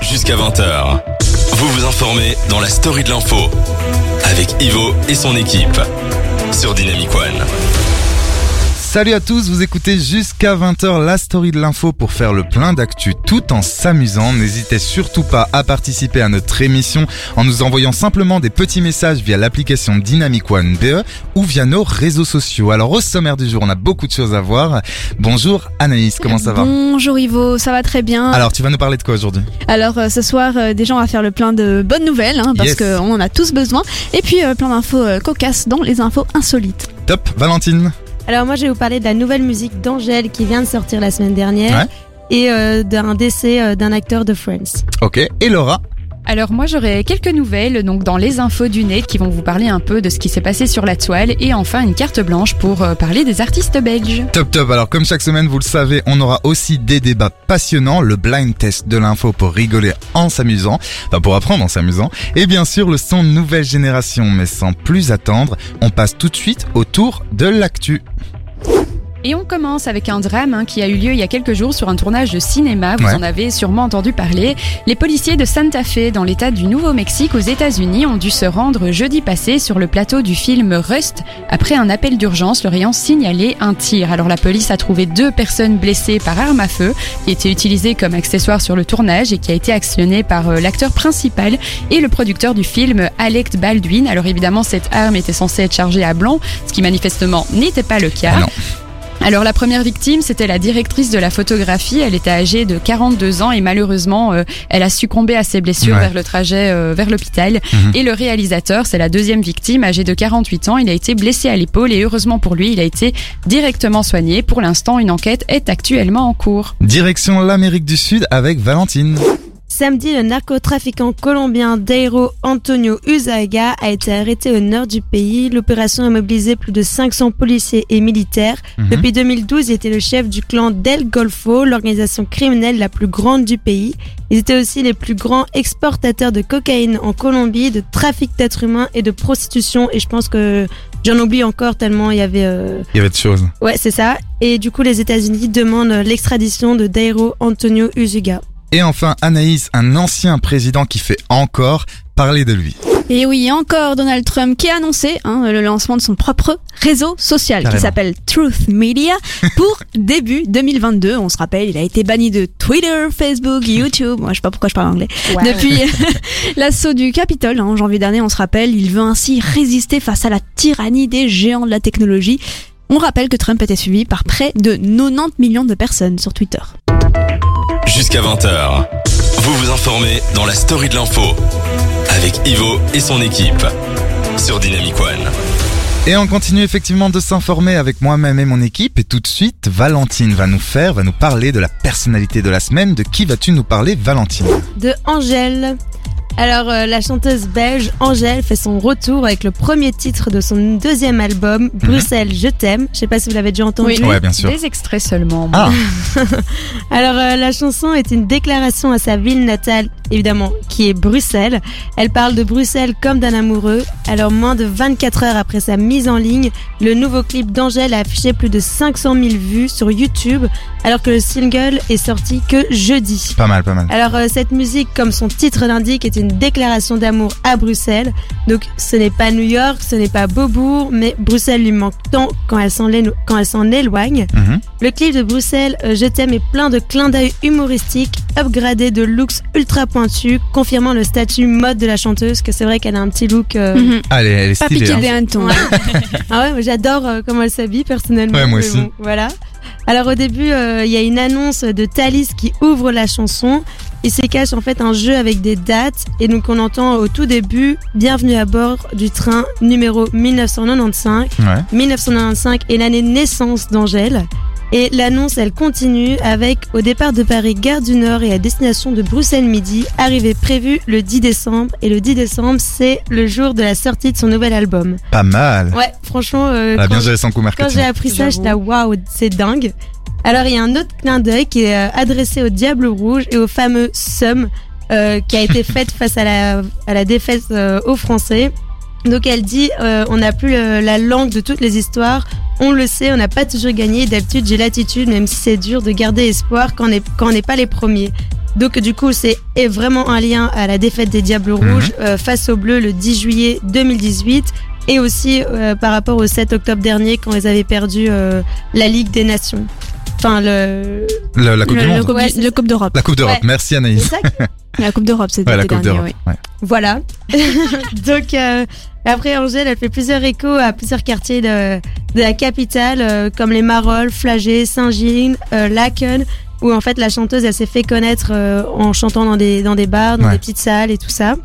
jusqu'à 20h. Vous vous informez dans la story de l'info avec Ivo et son équipe sur Dynamic One. Salut à tous, vous écoutez jusqu'à 20h la story de l'info pour faire le plein d'actu tout en s'amusant. N'hésitez surtout pas à participer à notre émission en nous envoyant simplement des petits messages via l'application Dynamic One BE ou via nos réseaux sociaux. Alors au sommaire du jour, on a beaucoup de choses à voir. Bonjour Anaïs, comment ça va Bonjour Ivo, ça va très bien. Alors tu vas nous parler de quoi aujourd'hui Alors euh, ce soir, euh, des gens à faire le plein de bonnes nouvelles, hein, parce Yes. qu'on en a tous besoin. Et puis euh, plein d'infos euh, cocasses dans les infos insolites. Top, Valentine Alors moi je vais vous parler de la nouvelle musique d'Angèle qui vient de sortir la semaine dernière et euh, d'un décès euh, d'un acteur de Friends. Ok, et Laura? Alors moi j'aurai quelques nouvelles donc dans les infos du net qui vont vous parler un peu de ce qui s'est passé sur la toile et enfin une carte blanche pour euh, parler des artistes belges. Top top, alors comme chaque semaine vous le savez, on aura aussi des débats passionnants, le blind test de l'info pour rigoler en s'amusant, enfin pour apprendre en s'amusant, et bien sûr le son nouvelle génération, mais sans plus attendre, on passe tout de suite au tour de l'actu. Et on commence avec un drame hein, qui a eu lieu il y a quelques jours sur un tournage de cinéma, vous Ouais. en avez sûrement entendu parler. Les policiers de Santa Fe dans l'état du Nouveau-Mexique aux États-Unis ont dû se rendre jeudi passé sur le plateau du film Rust après un appel d'urgence leur ayant signalé un tir. Alors la police a trouvé deux personnes blessées par arme à feu qui était utilisée comme accessoire sur le tournage et qui a été actionnée par euh, l'acteur principal et le producteur du film Alec Baldwin. Alors évidemment cette arme était censée être chargée à blanc, ce qui manifestement n'était pas le cas. Ah. Alors la première victime, c'était la directrice de la photographie. Elle était âgée de 42 ans et malheureusement, euh, elle a succombé à ses blessures Ouais. vers le trajet euh, vers l'hôpital. Mhm. Et le réalisateur, c'est la deuxième victime, âgé de 48 ans. Il a été blessé à l'épaule et heureusement pour lui, il a été directement soigné. Pour l'instant, une enquête est actuellement en cours. Direction l'Amérique du Sud avec Valentine. Samedi, le narcotrafiquant colombien Dairo Antonio Uzaga a été arrêté au nord du pays. L'opération a mobilisé plus de 500 policiers et militaires. Mhm. Depuis 2012, il était le chef du clan Del Golfo, l'organisation criminelle la plus grande du pays. Ils étaient aussi les plus grands exportateurs de cocaïne en Colombie, de trafic d'êtres humains et de prostitution. Et je pense que j'en oublie encore tellement il y avait... euh, Il y avait de choses. Ouais, c'est ça. Et du coup, les États-Unis demandent l'extradition de Dairo Antonio Uzuga. Et enfin Anaïs, un ancien président qui fait encore parler de lui. Et oui, encore Donald Trump qui a annoncé hein, le lancement de son propre réseau social Carrément. qui s'appelle Truth Media pour début 2022. On se rappelle, il a été banni de Twitter, Facebook, YouTube. Moi, je sais pas pourquoi je parle anglais. Depuis l'assaut du Capitole hein, en janvier dernier, on se rappelle, il veut ainsi résister face à la tyrannie des géants de la technologie. On rappelle que Trump était suivi par près de 90 millions de personnes sur Twitter. Jusqu'à 20h. Vous vous informez dans la story de l'info avec Ivo et son équipe sur Dynamic One. Et on continue effectivement de s'informer avec moi-même et mon équipe. Et tout de suite, Valentine va nous faire, va nous parler de la personnalité de la semaine. De qui vas-tu nous parler, Valentine? De Angèle. Alors, euh, la chanteuse belge Angèle fait son retour avec le premier titre de son deuxième album, Bruxelles, je t'aime. Je sais pas si vous l'avez déjà entendu. Oui. Ouais, bien sûr. Des extraits seulement. Ah, Alors, euh, la chanson est une déclaration à sa ville natale, évidemment, qui est Bruxelles. Elle parle de Bruxelles comme d'un amoureux. Alors, moins de 24 heures après sa mise en ligne, le nouveau clip d'Angèle a affiché plus de 500 000 vues sur YouTube, alors que le single est sorti que jeudi. pas mal, pas mal. Alors euh, cette musique, comme son titre l'indique, est une déclaration d'amour à Bruxelles. Donc ce n'est pas New York, ce n'est pas Beaubourg, mais Bruxelles lui manque tant quand elle s'en éloigne. Mhm. Le clip de Bruxelles, euh, Je t'aime, est plein de clins d'œil humoristiques, upgradé de looks ultra pointus, confirmant le statut mode de la chanteuse, que c'est vrai qu'elle a un petit look... euh, Mhm. Allez, elle est Pas stylée. piqué hein. des hannetons. Ah ouais, moi, j'adore euh, comment elle s'habille personnellement. Ouais, moi aussi. bon, voilà. Alors au début, euh, il y a une annonce de Thalys qui ouvre la chanson. Il se cache en fait un jeu avec des dates et donc on entend au tout début Bienvenue à bord du train numéro 1995. Ouais. 1995 est l'année de naissance d'Angèle. Et l'annonce, elle continue avec, au départ de Paris, gare du Nord et à destination de Bruxelles Midi, arrivée prévue le 10 décembre. Et le 10 décembre, c'est le jour de la sortie de son nouvel album. Pas mal. Ouais, franchement, euh, Elle a quand, bien coup quand j'ai appris ça, j'étais waouh, c'est dingue. Alors, il y a un autre clin d'œil qui est euh, adressé au Diable Rouge et au fameux Somme, euh, qui a été faite face à la, à la défaite euh, aux Français. Donc elle dit, euh, on n'a plus le- la langue de toutes les histoires. On le sait, on n'a pas toujours gagné. D'habitude, j'ai l'attitude, même si c'est dur, de garder espoir quand on est- quand on n'est pas les premiers. Donc du coup, c'est est vraiment un lien à la défaite des Diables Mhm. Rouges euh, face aux Bleus le 10 juillet 2018 et aussi euh, par rapport au 7 octobre dernier quand ils avaient perdu euh, la Ligue des Nations. Enfin, le... Le- la Coupe Le, du le Monde. Coupe, Ouais, du- c'est le Coupe d'Europe. La Coupe d'Europe. Ouais. Merci c'est Anaïs. ça La Coupe d'Europe, c'était Ouais, la Coupe d'Europe. ouais. Voilà. Donc euh, après Angèle, elle fait plusieurs échos à plusieurs quartiers de, de la capitale, euh, comme les Marolles, Flagey, Saint-Gilles, euh, Laken, où en fait la chanteuse, elle s'est fait connaître euh, en chantant dans des dans des bars, dans Ouais. des petites salles et tout ça.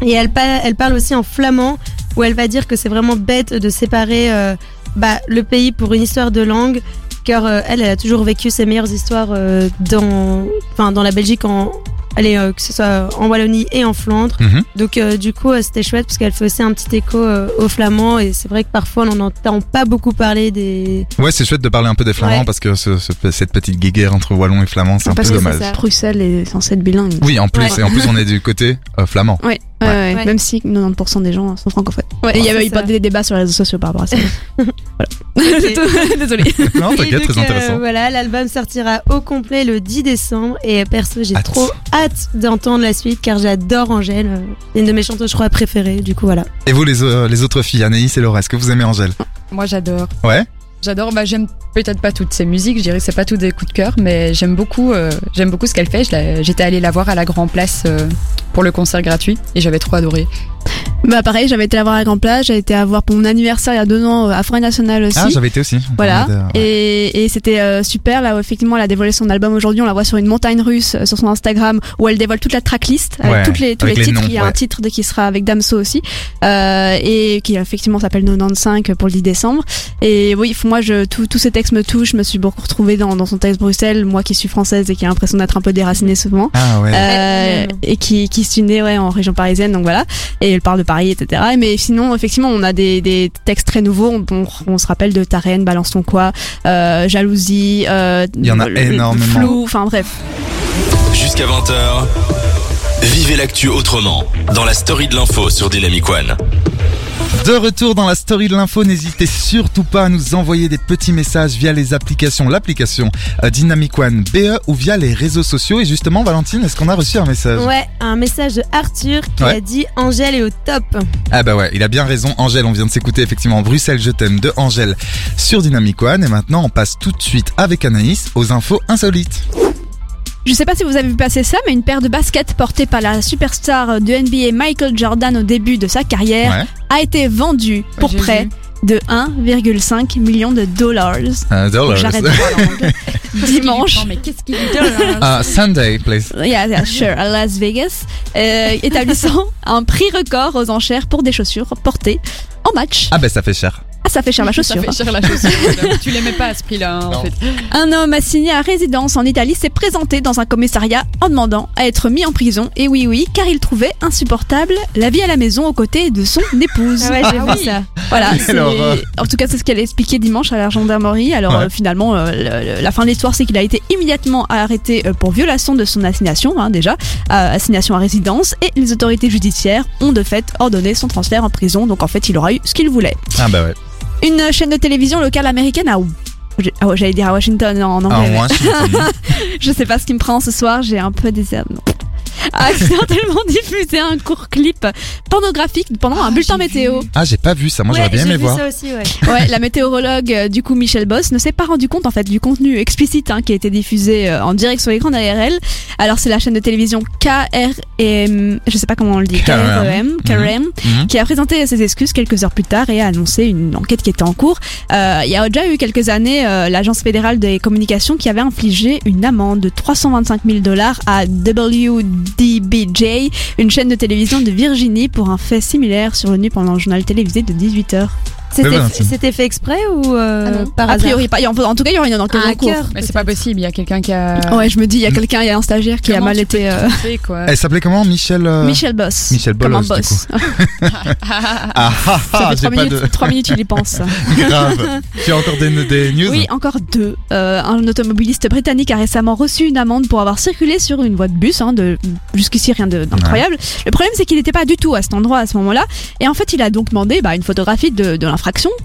Et elle, pa- elle parle aussi en flamand, où elle va dire que c'est vraiment bête de séparer euh, bah, le pays pour une histoire de langue, car euh, elle, elle a toujours vécu ses meilleures histoires euh, dans, enfin, dans la Belgique, en, allez, euh, que ce soit en Wallonie et en Flandre. Mhm. Donc euh, du coup, euh, c'était chouette parce qu'elle fait aussi un petit écho euh, aux Flamands et c'est vrai que parfois on n'entend pas beaucoup parler des. Ouais, c'est chouette de parler un peu des Flamands Ouais. parce que ce- ce- cette petite guéguerre entre Wallons et Flamands, c'est un Parce peu que dommage. Bruxelles est censée être bilingue. Oui, en plus, Ouais. et en plus, on est du côté euh, flamand. Ouais, ouais, ouais, Ouais. même si 90% des gens sont francophones. Ouais, il y avait c'est eu pas des débats sur les réseaux sociaux par rapport à ça. voilà. C'est tout. Désolée. non, t'inquiète, très euh, intéressant. voilà, l'album sortira au complet le 10 décembre et perso, j'ai Hâte. trop hâte d'entendre la suite car j'adore Angèle. euh, C'est une de mes chanteuses, je crois, préférées. Du coup, voilà. Et vous, les, euh, les autres filles, Anaïs et Laura, est-ce que vous aimez Angèle? Moi, j'adore. Ouais? J'adore. Bah, j'aime peut-être pas toutes ses musiques. Je dirais que c'est pas toutes des coups de cœur, mais j'aime beaucoup. euh, j'aime beaucoup ce qu'elle fait. J'étais allée la voir à la Grand Place euh, pour le concert gratuit et j'avais trop adoré. Bah pareil, j'avais été la voir à Grand Place, j'ai été à voir pour mon anniversaire il y a deux ans euh, à Forêt Nationale aussi. Ah, j'avais été aussi. Voilà, et, et c'était euh, super. Là, où, effectivement, elle a dévoilé son album aujourd'hui. On la voit sur une montagne russe euh, sur son Instagram où elle dévoile toute la tracklist avec Ouais, toutes les, tous avec les les titres. noms, Il y a ouais. un titre de qui sera avec Damso aussi, euh, et qui effectivement s'appelle 95 pour le 10 décembre. Et oui, moi, je, tout- tous ces textes me touchent. Je me suis beaucoup retrouvée dans, dans son texte Bruxelles, moi qui suis française et qui a l'impression d'être un peu déracinée souvent. Ah ouais. Euh, et qui, qui suis née ouais, en région parisienne, donc voilà. Et elle parle de Paris, etc. Mais sinon, effectivement, on a des, des textes très nouveaux. On, on, on se rappelle de Ta reine, Balance ton quoi, euh, Jalousie. Euh, Il y en a le- énormément. Flou, enfin bref. Jusqu'à 20h, vivez l'actu autrement dans la story de l'info sur Dynamic One. De retour dans la story de l'info, n'hésitez surtout pas à nous envoyer des petits messages via les applications, l'application euh, Dynamic One BE ou via les réseaux sociaux. Et justement, Valentine, est-ce qu'on a reçu un message? Ouais, un message de Arthur qui Ouais. a dit Angèle est au top. Ah bah ouais, il a bien raison. Angèle, on vient de s'écouter effectivement Bruxelles, je t'aime de Angèle sur Dynamic One. Et maintenant, on passe tout de suite avec Anaïs aux infos insolites. Je sais pas si vous avez vu passer ça, mais une paire de baskets portée par la superstar de NBA Michael Jordan au début de sa carrière Ouais. a été vendue pour j'ai près vu. de 1,5 million de dollars. Dollars. J'arrête. Dimanche. Mais qu'est-ce qu'il dit Ah, Sunday, please. Yeah, yeah, sure, à Las Vegas, euh, établissant un prix record aux enchères pour des chaussures portées en match. Ah bah ça fait cher. Ah, ça fait cher la Ça chaussure. fait cher la chaussure. tu l'aimais pas à ce prix-là, hein, en fait. Un homme assigné à résidence en Italie s'est présenté dans un commissariat en demandant à être mis en prison. Et oui, oui, car il trouvait insupportable la vie à la maison aux côtés de son épouse. Ah ouais, j'ai Ah vu oui. ça. Voilà, en tout cas c'est ce qu'elle a expliqué dimanche à la gendarmerie. Alors Ouais. euh, finalement, euh, le- le- la fin de l'histoire c'est qu'il a été immédiatement arrêté euh, pour violation de son assignation hein, déjà, euh, assignation à résidence, et les autorités judiciaires ont de fait ordonné son transfert en prison. Donc en fait il aura eu ce qu'il voulait. Ah bah ouais. Une chaîne de télévision locale américaine à ah ouais, J'allais dire à Washington en anglais. Ah, mais je sais pas ce qui me prend ce soir, j'ai un peu des non. A accidentellement diffusé un court clip pornographique pendant un bulletin météo. Ah, j'ai pas vu ça. Moi, Ouais, j'aurais bien j'ai aimé vu voir. ça aussi, ouais. Ouais, la météorologue euh, du coup Michel Boss ne s'est pas rendu compte en fait du contenu explicite hein, qui a été diffusé euh, en direct sur l'écran elle. Alors c'est la chaîne de télévision KRM, je sais pas comment on le dit, KRM. KRM, KRM Mhm. qui a présenté ses excuses quelques heures plus tard et a annoncé une enquête qui était en cours. Euh, il y a déjà eu quelques années euh, l'agence fédérale des communications qui avait infligé une amende de 325 000 dollars à WDBJ, une chaîne de télévision de Virginie pour un fait similaire survenu pendant le journal télévisé de 18h. C'était fait exprès ou euh, Ah par a hasard priori pas. En en tout cas, il y aura une enquête Ah, en cours. Mais c'est pas possible, il y a quelqu'un qui a. Ouais, je me dis, il y a quelqu'un, il y a un stagiaire qui a mal été. euh, tromper, quoi. Elle s'appelait comment Michel euh, Michel Boss. Michel Comme un Bolos, du boss. Ah ah Ça ah, fait minutes, de trois minutes, il y pense. grave. Tu as encore des, des news Oui, encore deux. Euh, un automobiliste britannique a récemment reçu une amende pour avoir circulé sur une voie de bus. Hein, de jusqu'ici rien d'incroyable. Le problème, c'est qu'il n'était pas du tout à cet endroit à ce moment-là. Et en fait, il a donc demandé bah, une photographie de, de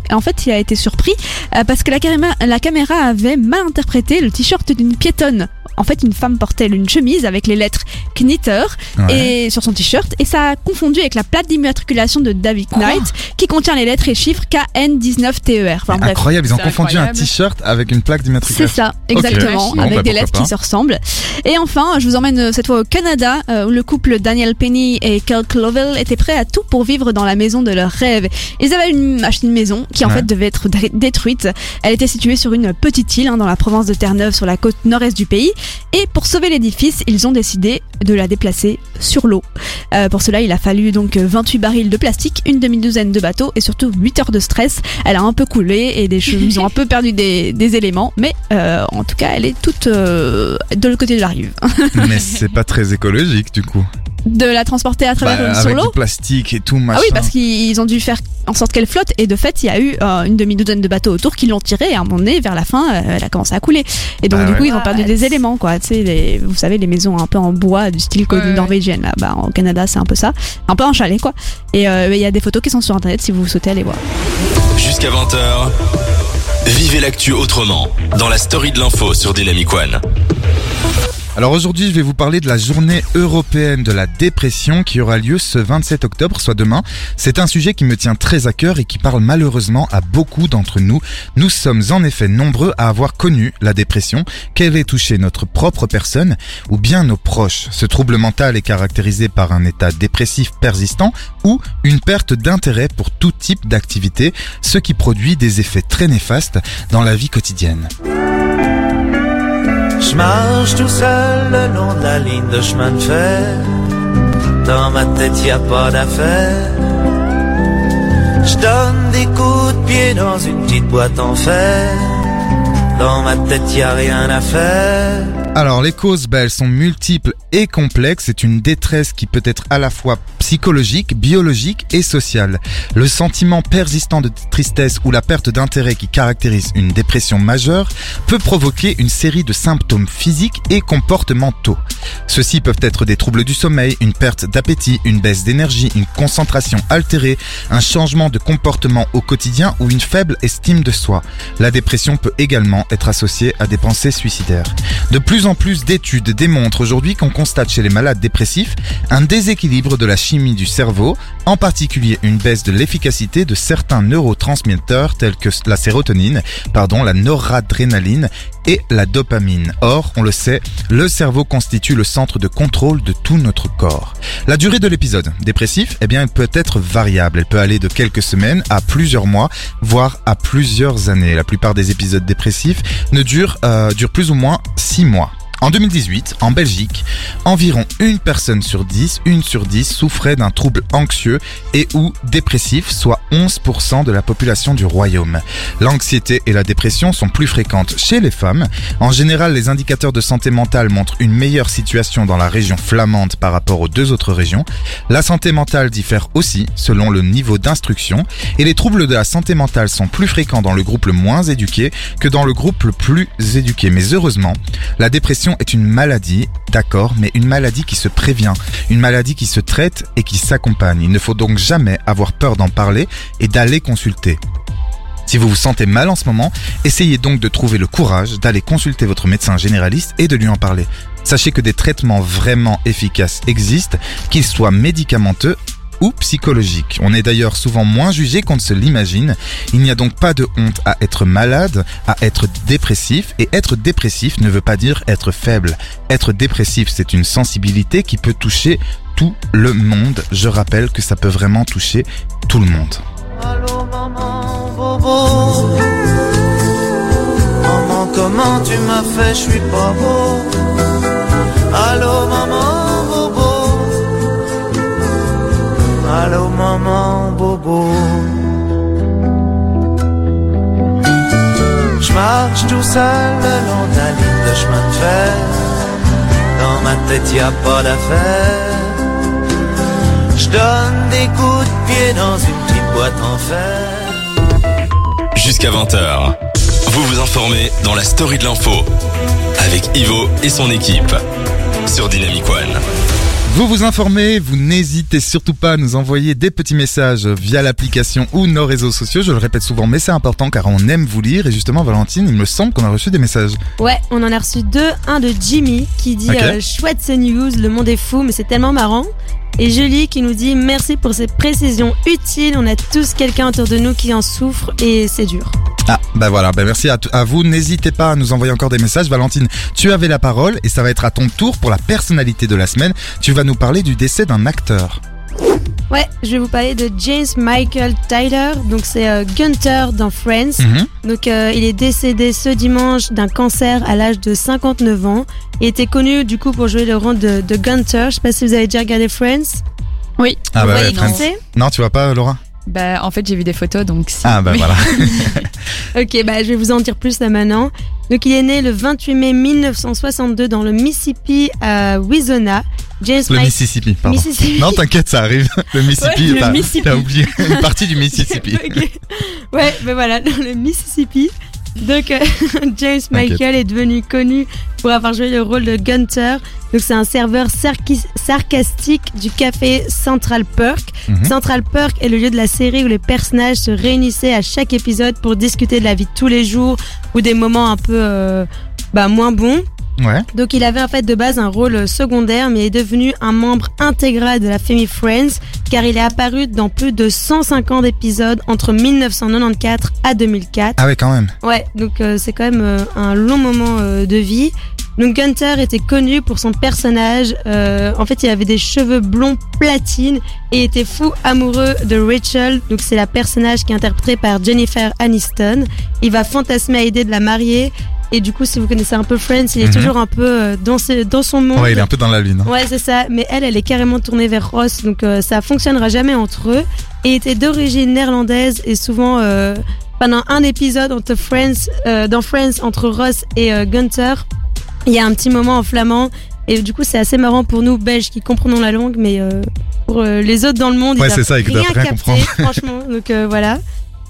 Et en fait, il a été surpris euh, parce que la caméra avait mal interprété le t-shirt d'une piétonne. En fait, une femme portait une chemise avec les lettres Knitter Ouais. et sur son t-shirt et ça a confondu avec la plaque d'immatriculation de David Knight qui contient les lettres et chiffres KN19TER. Enfin. Incroyable, ils ont C'est confondu incroyable. un t-shirt avec une plaque C'est d'immatriculation. ça, exactement. Bon, avec bah, des lettres pas. qui se ressemblent. Et enfin, je vous emmène euh, cette fois au Canada, euh, où le couple Daniel Penny et Kirk Lovell étaient prêts à tout pour vivre dans la maison de leur rêve. Ils avaient une, acheté une maison qui en Ouais. fait devait être dé- détruite. Elle était située sur une petite île hein, dans la province de Terre-Neuve, sur la côte nord-est du pays. Et pour sauver l'édifice, ils ont décidé de la déplacer sur l'eau. Euh, pour cela, il a fallu donc 28 barils de plastique, une demi-douzaine de bateaux et surtout 8 heures de stress. Elle a un peu coulé et des cheveux, ils ont un peu perdu des, des éléments, mais euh, en tout cas, elle est toute euh, de l'autre côté de la rive. Mais c'est pas très écologique du coup. De la transporter à travers Bah, euh, sur avec l'eau. du plastique et tout machin. Ah oui, parce qu'ils ont dû faire en sorte qu'elle flotte et de fait, il y a eu euh, une demi-douzaine de bateaux autour qui l'ont tirée et à un moment donné, vers la fin, euh, elle a commencé à couler. Et donc Ah du ouais. coup, ils ont perdu What des éléments, quoi. Tu sais, les- vous savez, les maisons un peu en bois du style Ouais, norvégienne là, bah au Canada, c'est un peu ça, un peu un chalet, quoi. Et euh, il y a des photos qui sont sur internet si vous souhaitez aller voir. Jusqu'à 20h, vivez l'actu autrement dans la story de l'info sur Dynamic One. Alors aujourd'hui, je vais vous parler de la journée européenne de la dépression qui aura lieu ce 27 octobre, soit demain. C'est un sujet qui me tient très à cœur et qui parle malheureusement à beaucoup d'entre nous. Nous sommes en effet nombreux à avoir connu la dépression, qu'elle ait touché notre propre personne ou bien nos proches. Ce trouble mental est caractérisé par un état dépressif persistant ou une perte d'intérêt pour tout type d'activité, ce qui produit des effets très néfastes dans la vie quotidienne. Je marche tout seul le long de la ligne de chemin de fer. Dans ma tête, y a pas d'affaire. Je donne des coups de pied dans une petite boîte en fer. Dans ma tête, y a rien à faire. Alors les causes, bah, elles sont multiples et complexes. C'est une détresse qui peut être à la fois psychologique, biologique et sociale. Le sentiment persistant de tristesse ou la perte d'intérêt qui caractérise une dépression majeure peut provoquer une série de symptômes physiques et comportementaux. Ceux-ci peuvent être des troubles du sommeil, une perte d'appétit, une baisse d'énergie, une concentration altérée, un changement de comportement au quotidien ou une faible estime de soi. La dépression peut également être associée à des pensées suicidaires. De plus en plus d'études démontrent aujourd'hui qu'on constate chez les malades dépressifs un déséquilibre de la chimie du cerveau, en particulier une baisse de l'efficacité de certains neurotransmetteurs tels que la sérotonine, pardon, la noradrénaline et la dopamine. Or, on le sait, le cerveau constitue le centre de contrôle de tout notre corps. La durée de l'épisode dépressif, eh bien, elle peut être variable. Elle peut aller de quelques semaines à plusieurs mois, voire à plusieurs années. La plupart des épisodes dépressifs ne durent, euh, durent plus ou moins six mois. En 2018, en Belgique, environ une personne sur 10, une sur 10 souffrait d'un trouble anxieux et ou dépressif, soit 11% de la population du royaume. L'anxiété et la dépression sont plus fréquentes chez les femmes. En général, les indicateurs de santé mentale montrent une meilleure situation dans la région flamande par rapport aux deux autres régions. La santé mentale diffère aussi selon le niveau d'instruction et les troubles de la santé mentale sont plus fréquents dans le groupe le moins éduqué que dans le groupe le plus éduqué. Mais heureusement, la dépression est une maladie, d'accord, mais une maladie qui se prévient, une maladie qui se traite et qui s'accompagne. Il ne faut donc jamais avoir peur d'en parler et d'aller consulter. Si vous vous sentez mal en ce moment, essayez donc de trouver le courage d'aller consulter votre médecin généraliste et de lui en parler. Sachez que des traitements vraiment efficaces existent, qu'ils soient médicamenteux ou psychologiques. On est d'ailleurs souvent moins jugé qu'on ne se l'imagine. Il n'y a donc pas de honte à être malade, à être dépressif, et être dépressif ne veut pas dire être faible. Être dépressif, c'est une sensibilité qui peut toucher tout le monde. Je rappelle que ça peut vraiment toucher tout le monde. Maman, bobo. Comment tu m'as fait, je suis pas beau. Maman, Allô maman bobo. Je marche tout seul le long de la ligne de chemin de fer. Dans ma tête y a pas d'affaire. Je donne des coups de pied dans une petite boîte en fer. Jusqu'à 20h Vous vous informez dans la story de l'info Avec Ivo et son équipe Sur Dynamic One. Vous vous informez, vous n'hésitez surtout pas à nous envoyer des petits messages via l'application ou nos réseaux sociaux. Je le répète souvent, mais c'est important car on aime vous lire. Et justement, Valentine, il me semble qu'on a reçu des messages. Ouais, on en a reçu deux. Un de Jimmy qui dit euh, chouette ces news, le monde est fou, mais c'est tellement marrant. Et Julie qui nous dit merci pour ces précisions utiles. On a tous quelqu'un autour de nous qui en souffre et c'est dur. Ah, bah voilà, bah merci à, à vous. N'hésitez pas à nous envoyer encore des messages. Valentine, tu avais la parole et ça va être à ton tour pour la personnalité de la semaine. Tu vas nous parler du décès d'un acteur. Ouais, je vais vous parler de James Michael Tyler. Donc c'est euh, Gunther dans Friends. Mhm. Donc euh, il est décédé ce dimanche d'un cancer à l'âge de 59 ans. Il était connu du coup pour jouer le rôle de, de Gunther. Je sais pas si vous avez déjà regardé Friends. Oui. Ah Vous bah voyez ouais, Friends. Non, tu vois pas, Laura? Bah, en fait, j'ai vu des photos, donc si. Ah bah voilà. Ok, bah je vais vous en dire plus là maintenant. Donc il est né le 28 mai 1962 dans le Mississippi à Wizona. James Le Mike- Mississippi, pardon. Mississippi. Non, t'inquiète, ça arrive. Le Mississippi, Ouais, t'as- oublié une partie du Mississippi. Ouais, ben voilà, dans le Mississippi. Donc, euh, James Michael est devenu connu pour avoir joué le rôle de Gunther. Donc, c'est un serveur sarcastique du café Central Perk. Mhm. Central Perk est le lieu de la série où les personnages se réunissaient à chaque épisode pour discuter de la vie de tous les jours ou des moments un peu euh, bah, moins bons. Ouais. Donc il avait en fait de base un rôle secondaire mais est devenu un membre intégral de la famille Friends car il est apparu dans plus de 150 épisodes entre 1994 à 2004. Ah ouais, quand même. Ouais, donc euh, c'est quand même euh, un long moment euh, de vie. Donc Gunther était connu pour son personnage. Euh, en fait, il avait des cheveux blonds platine et était fou amoureux de Rachel. Donc c'est la personnage qui est interprétée par Jennifer Aniston. Il va fantasmer à l'idée de la marier. Et du coup, si vous connaissez un peu Friends, il est Mhm. toujours un peu euh, dans, son monde. Ouais, il est un peu dans la lune. hein. Ouais, c'est ça. Mais elle, elle est carrément tournée vers Ross, donc euh, ça fonctionnera jamais entre eux. Et était d'origine néerlandaise et souvent euh, pendant un épisode entre Friends, euh, dans Friends entre Ross et Gunther, il y a un petit moment en flamand. Et du coup, c'est assez marrant pour nous Belges qui comprenons la langue, mais euh, pour euh, les autres dans le monde, Ouais, ils doivent rien rien comprendre. franchement. Donc euh, voilà.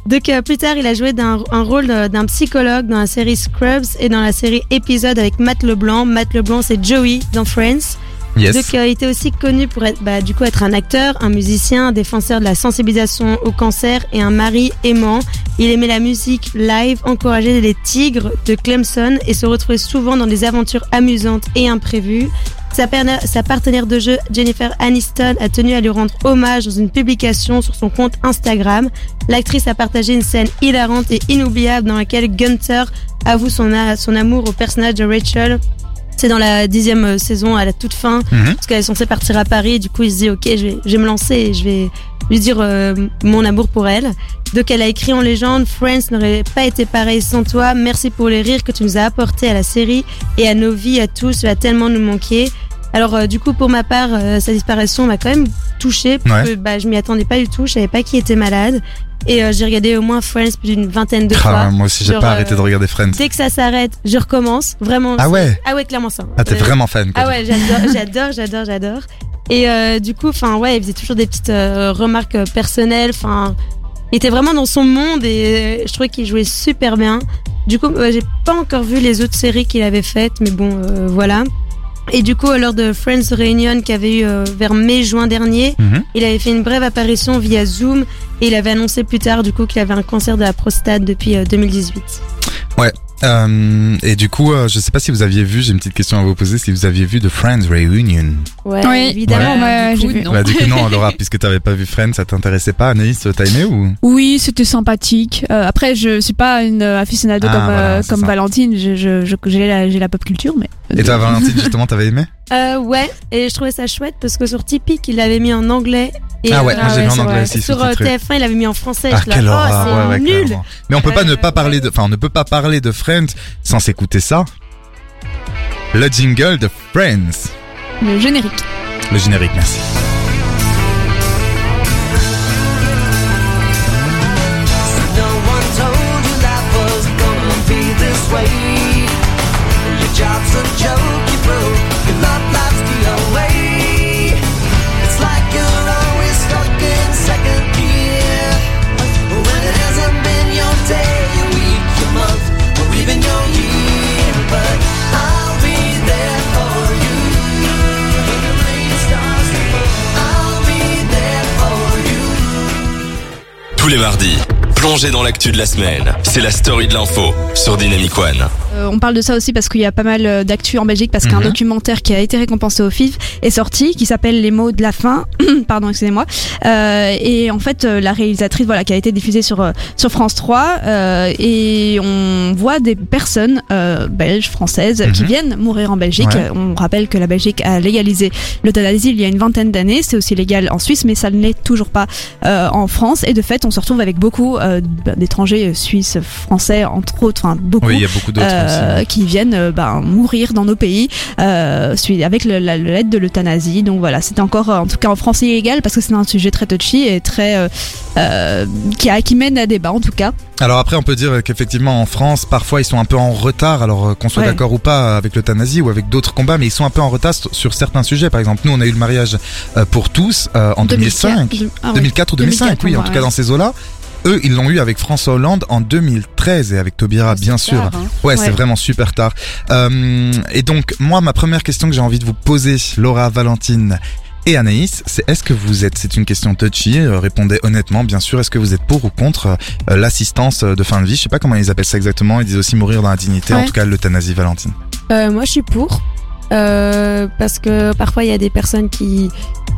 Donc euh, plus tard, il a joué un rôle d'un psychologue dans la série Scrubs et dans la série Épisode avec Matt Leblanc. Matt Leblanc, c'est Joey dans Friends. Yes. Donc, euh, il était aussi connu pour être, bah, du coup, être un acteur, un musicien, un défenseur de la sensibilisation au cancer et un mari aimant. Il aimait la musique live, encourageait les tigres de Clemson et se retrouvait souvent dans des aventures amusantes et imprévues. Sa, partenaire de jeu, Jennifer Aniston, a tenu à lui rendre hommage dans une publication sur son compte Instagram. L'actrice a partagé une scène hilarante et inoubliable dans laquelle Gunther avoue son amour au personnage de Rachel. C'est dans la dixième euh, saison, à la toute fin, Mhm. parce qu'elle est censée partir à Paris. Et du coup, il se dit, ok, je vais, je vais me lancer et je vais lui dire euh, mon amour pour elle. Donc, elle a écrit en légende, Friends n'aurait pas été pareil sans toi. Merci pour les rires que tu nous as apportés à la série et à nos vies, à tous. Tu vas tellement nous manquer. Alors, euh, du coup, pour ma part, euh, sa disparition m'a quand même touchée, parce que bah, je m'y attendais pas du tout. Je savais pas qui était malade. Et euh, j'ai regardé au moins Friends plus d'une vingtaine de Ah, fois. moi aussi, j'ai Genre, pas arrêté de euh, regarder Friends. Dès que ça s'arrête, je recommence. Vraiment. Ah ouais Ah ouais, clairement ça. Ah, t'es Euh, vraiment fan, quoi. ah ouais, j'adore, j'adore, j'adore, j'adore. Et euh, du coup, enfin ouais, il faisait toujours des petites euh, remarques euh, personnelles. Enfin, il était vraiment dans son monde et euh, je trouvais qu'il jouait super bien. Du coup, euh, j'ai pas encore vu les autres séries qu'il avait faites, mais bon, euh, voilà. Et du coup, lors de Friends Reunion qu'il y avait eu euh, vers mai-juin dernier, Mhm. il avait fait une brève apparition via Zoom et il avait annoncé plus tard du coup qu'il avait un cancer de la prostate depuis euh, 2018. Euh, et du coup, euh, je sais pas si vous aviez vu, j'ai une petite question à vous poser, si vous aviez vu The Friends Reunion. Ouais, Oui, évidemment. Ouais. bah, du j'ai coup, vu. non. Bah, du coup, non, Laura, puisque t'avais pas vu Friends, ça t'intéressait pas. Anaïs, t'as aimé ou? Oui, c'était sympathique. Euh, après, je suis pas une aficionado Ah, comme, voilà, euh, comme ça. Valentine. Je, je, je- j'ai la, j'ai la pop culture, mais. Et toi, Valentine, justement, t'avais aimé Euh, ouais, et je trouvais ça chouette parce que sur Tipeee, il l'avait mis en anglais. Et Ah ouais, moi, j'ai vu en sur, anglais aussi, Sur euh, sous-titré. TF1, il l'avait mis en français. Ah, quelle oh, horreur, c'est ouais, ouais, nul. clairement. Mais on peut pas Euh, ne pas parler de, enfin, on ne peut pas parler de Friends sans s'écouter ça. Le jingle de Friends. Le générique. Le générique, merci. No one told you life was gonna be this way. Tous les mardis, plongez dans l'actu de la semaine. C'est la story de l'info sur Dynamic One. Euh, on parle de ça aussi parce qu'il y a pas mal euh, d'actu en Belgique parce qu'un Mhm. documentaire qui a été récompensé au FIF est sorti qui s'appelle Les mots de la fin. Pardon, excusez-moi. Euh, et en fait, euh, la réalisatrice, voilà, qui a été diffusée sur sur France 3 euh, et on voit des personnes euh, belges, françaises qui Mhm. viennent mourir en Belgique. Ouais. On rappelle que la Belgique a légalisé l'euthanasie il y a une vingtaine d'années. C'est aussi légal en Suisse, mais ça ne l'est toujours pas euh, en France. Et de fait, on se retrouve avec beaucoup euh, d'étrangers suisses, français, entre autres, enfin beaucoup Oui, il y a beaucoup d'autres euh, aussi. qui viennent ben, mourir dans nos pays euh, avec l'aide de l'euthanasie. Donc voilà, c'était encore, en tout cas en France, illégal parce que c'est un sujet très touchy et très euh, qui, a, qui mène à débat en tout cas. Alors après, on peut dire qu'effectivement, en France, parfois, ils sont un peu en retard, alors qu'on soit Ouais. d'accord ou pas avec l'euthanasie ou avec d'autres combats, mais ils sont un peu en retard sur- certains sujets. Par exemple, nous, on a eu le mariage pour tous en 2005. 2004, ah ouais. 2004 ou 2005, 2004, oui, en tout cas dans ces eaux-là. Eux, ils l'ont eu avec François Hollande en 2013 et avec Taubira, bien sûr. Tard, hein. Ouais, Ouais. c'est vraiment super tard. Euh, et donc, moi, ma première question que j'ai envie de vous poser, Laura, Valentine et Anaïs, c'est est-ce que vous êtes, c'est une question touchy, euh, répondez honnêtement, bien sûr, est-ce que vous êtes pour ou contre euh, l'assistance de fin de vie? Je sais pas comment ils appellent ça exactement, ils disent aussi mourir dans la dignité, en tout cas l'euthanasie, Valentine. Euh, moi, je suis pour. Euh, parce que parfois, il y a des personnes qui,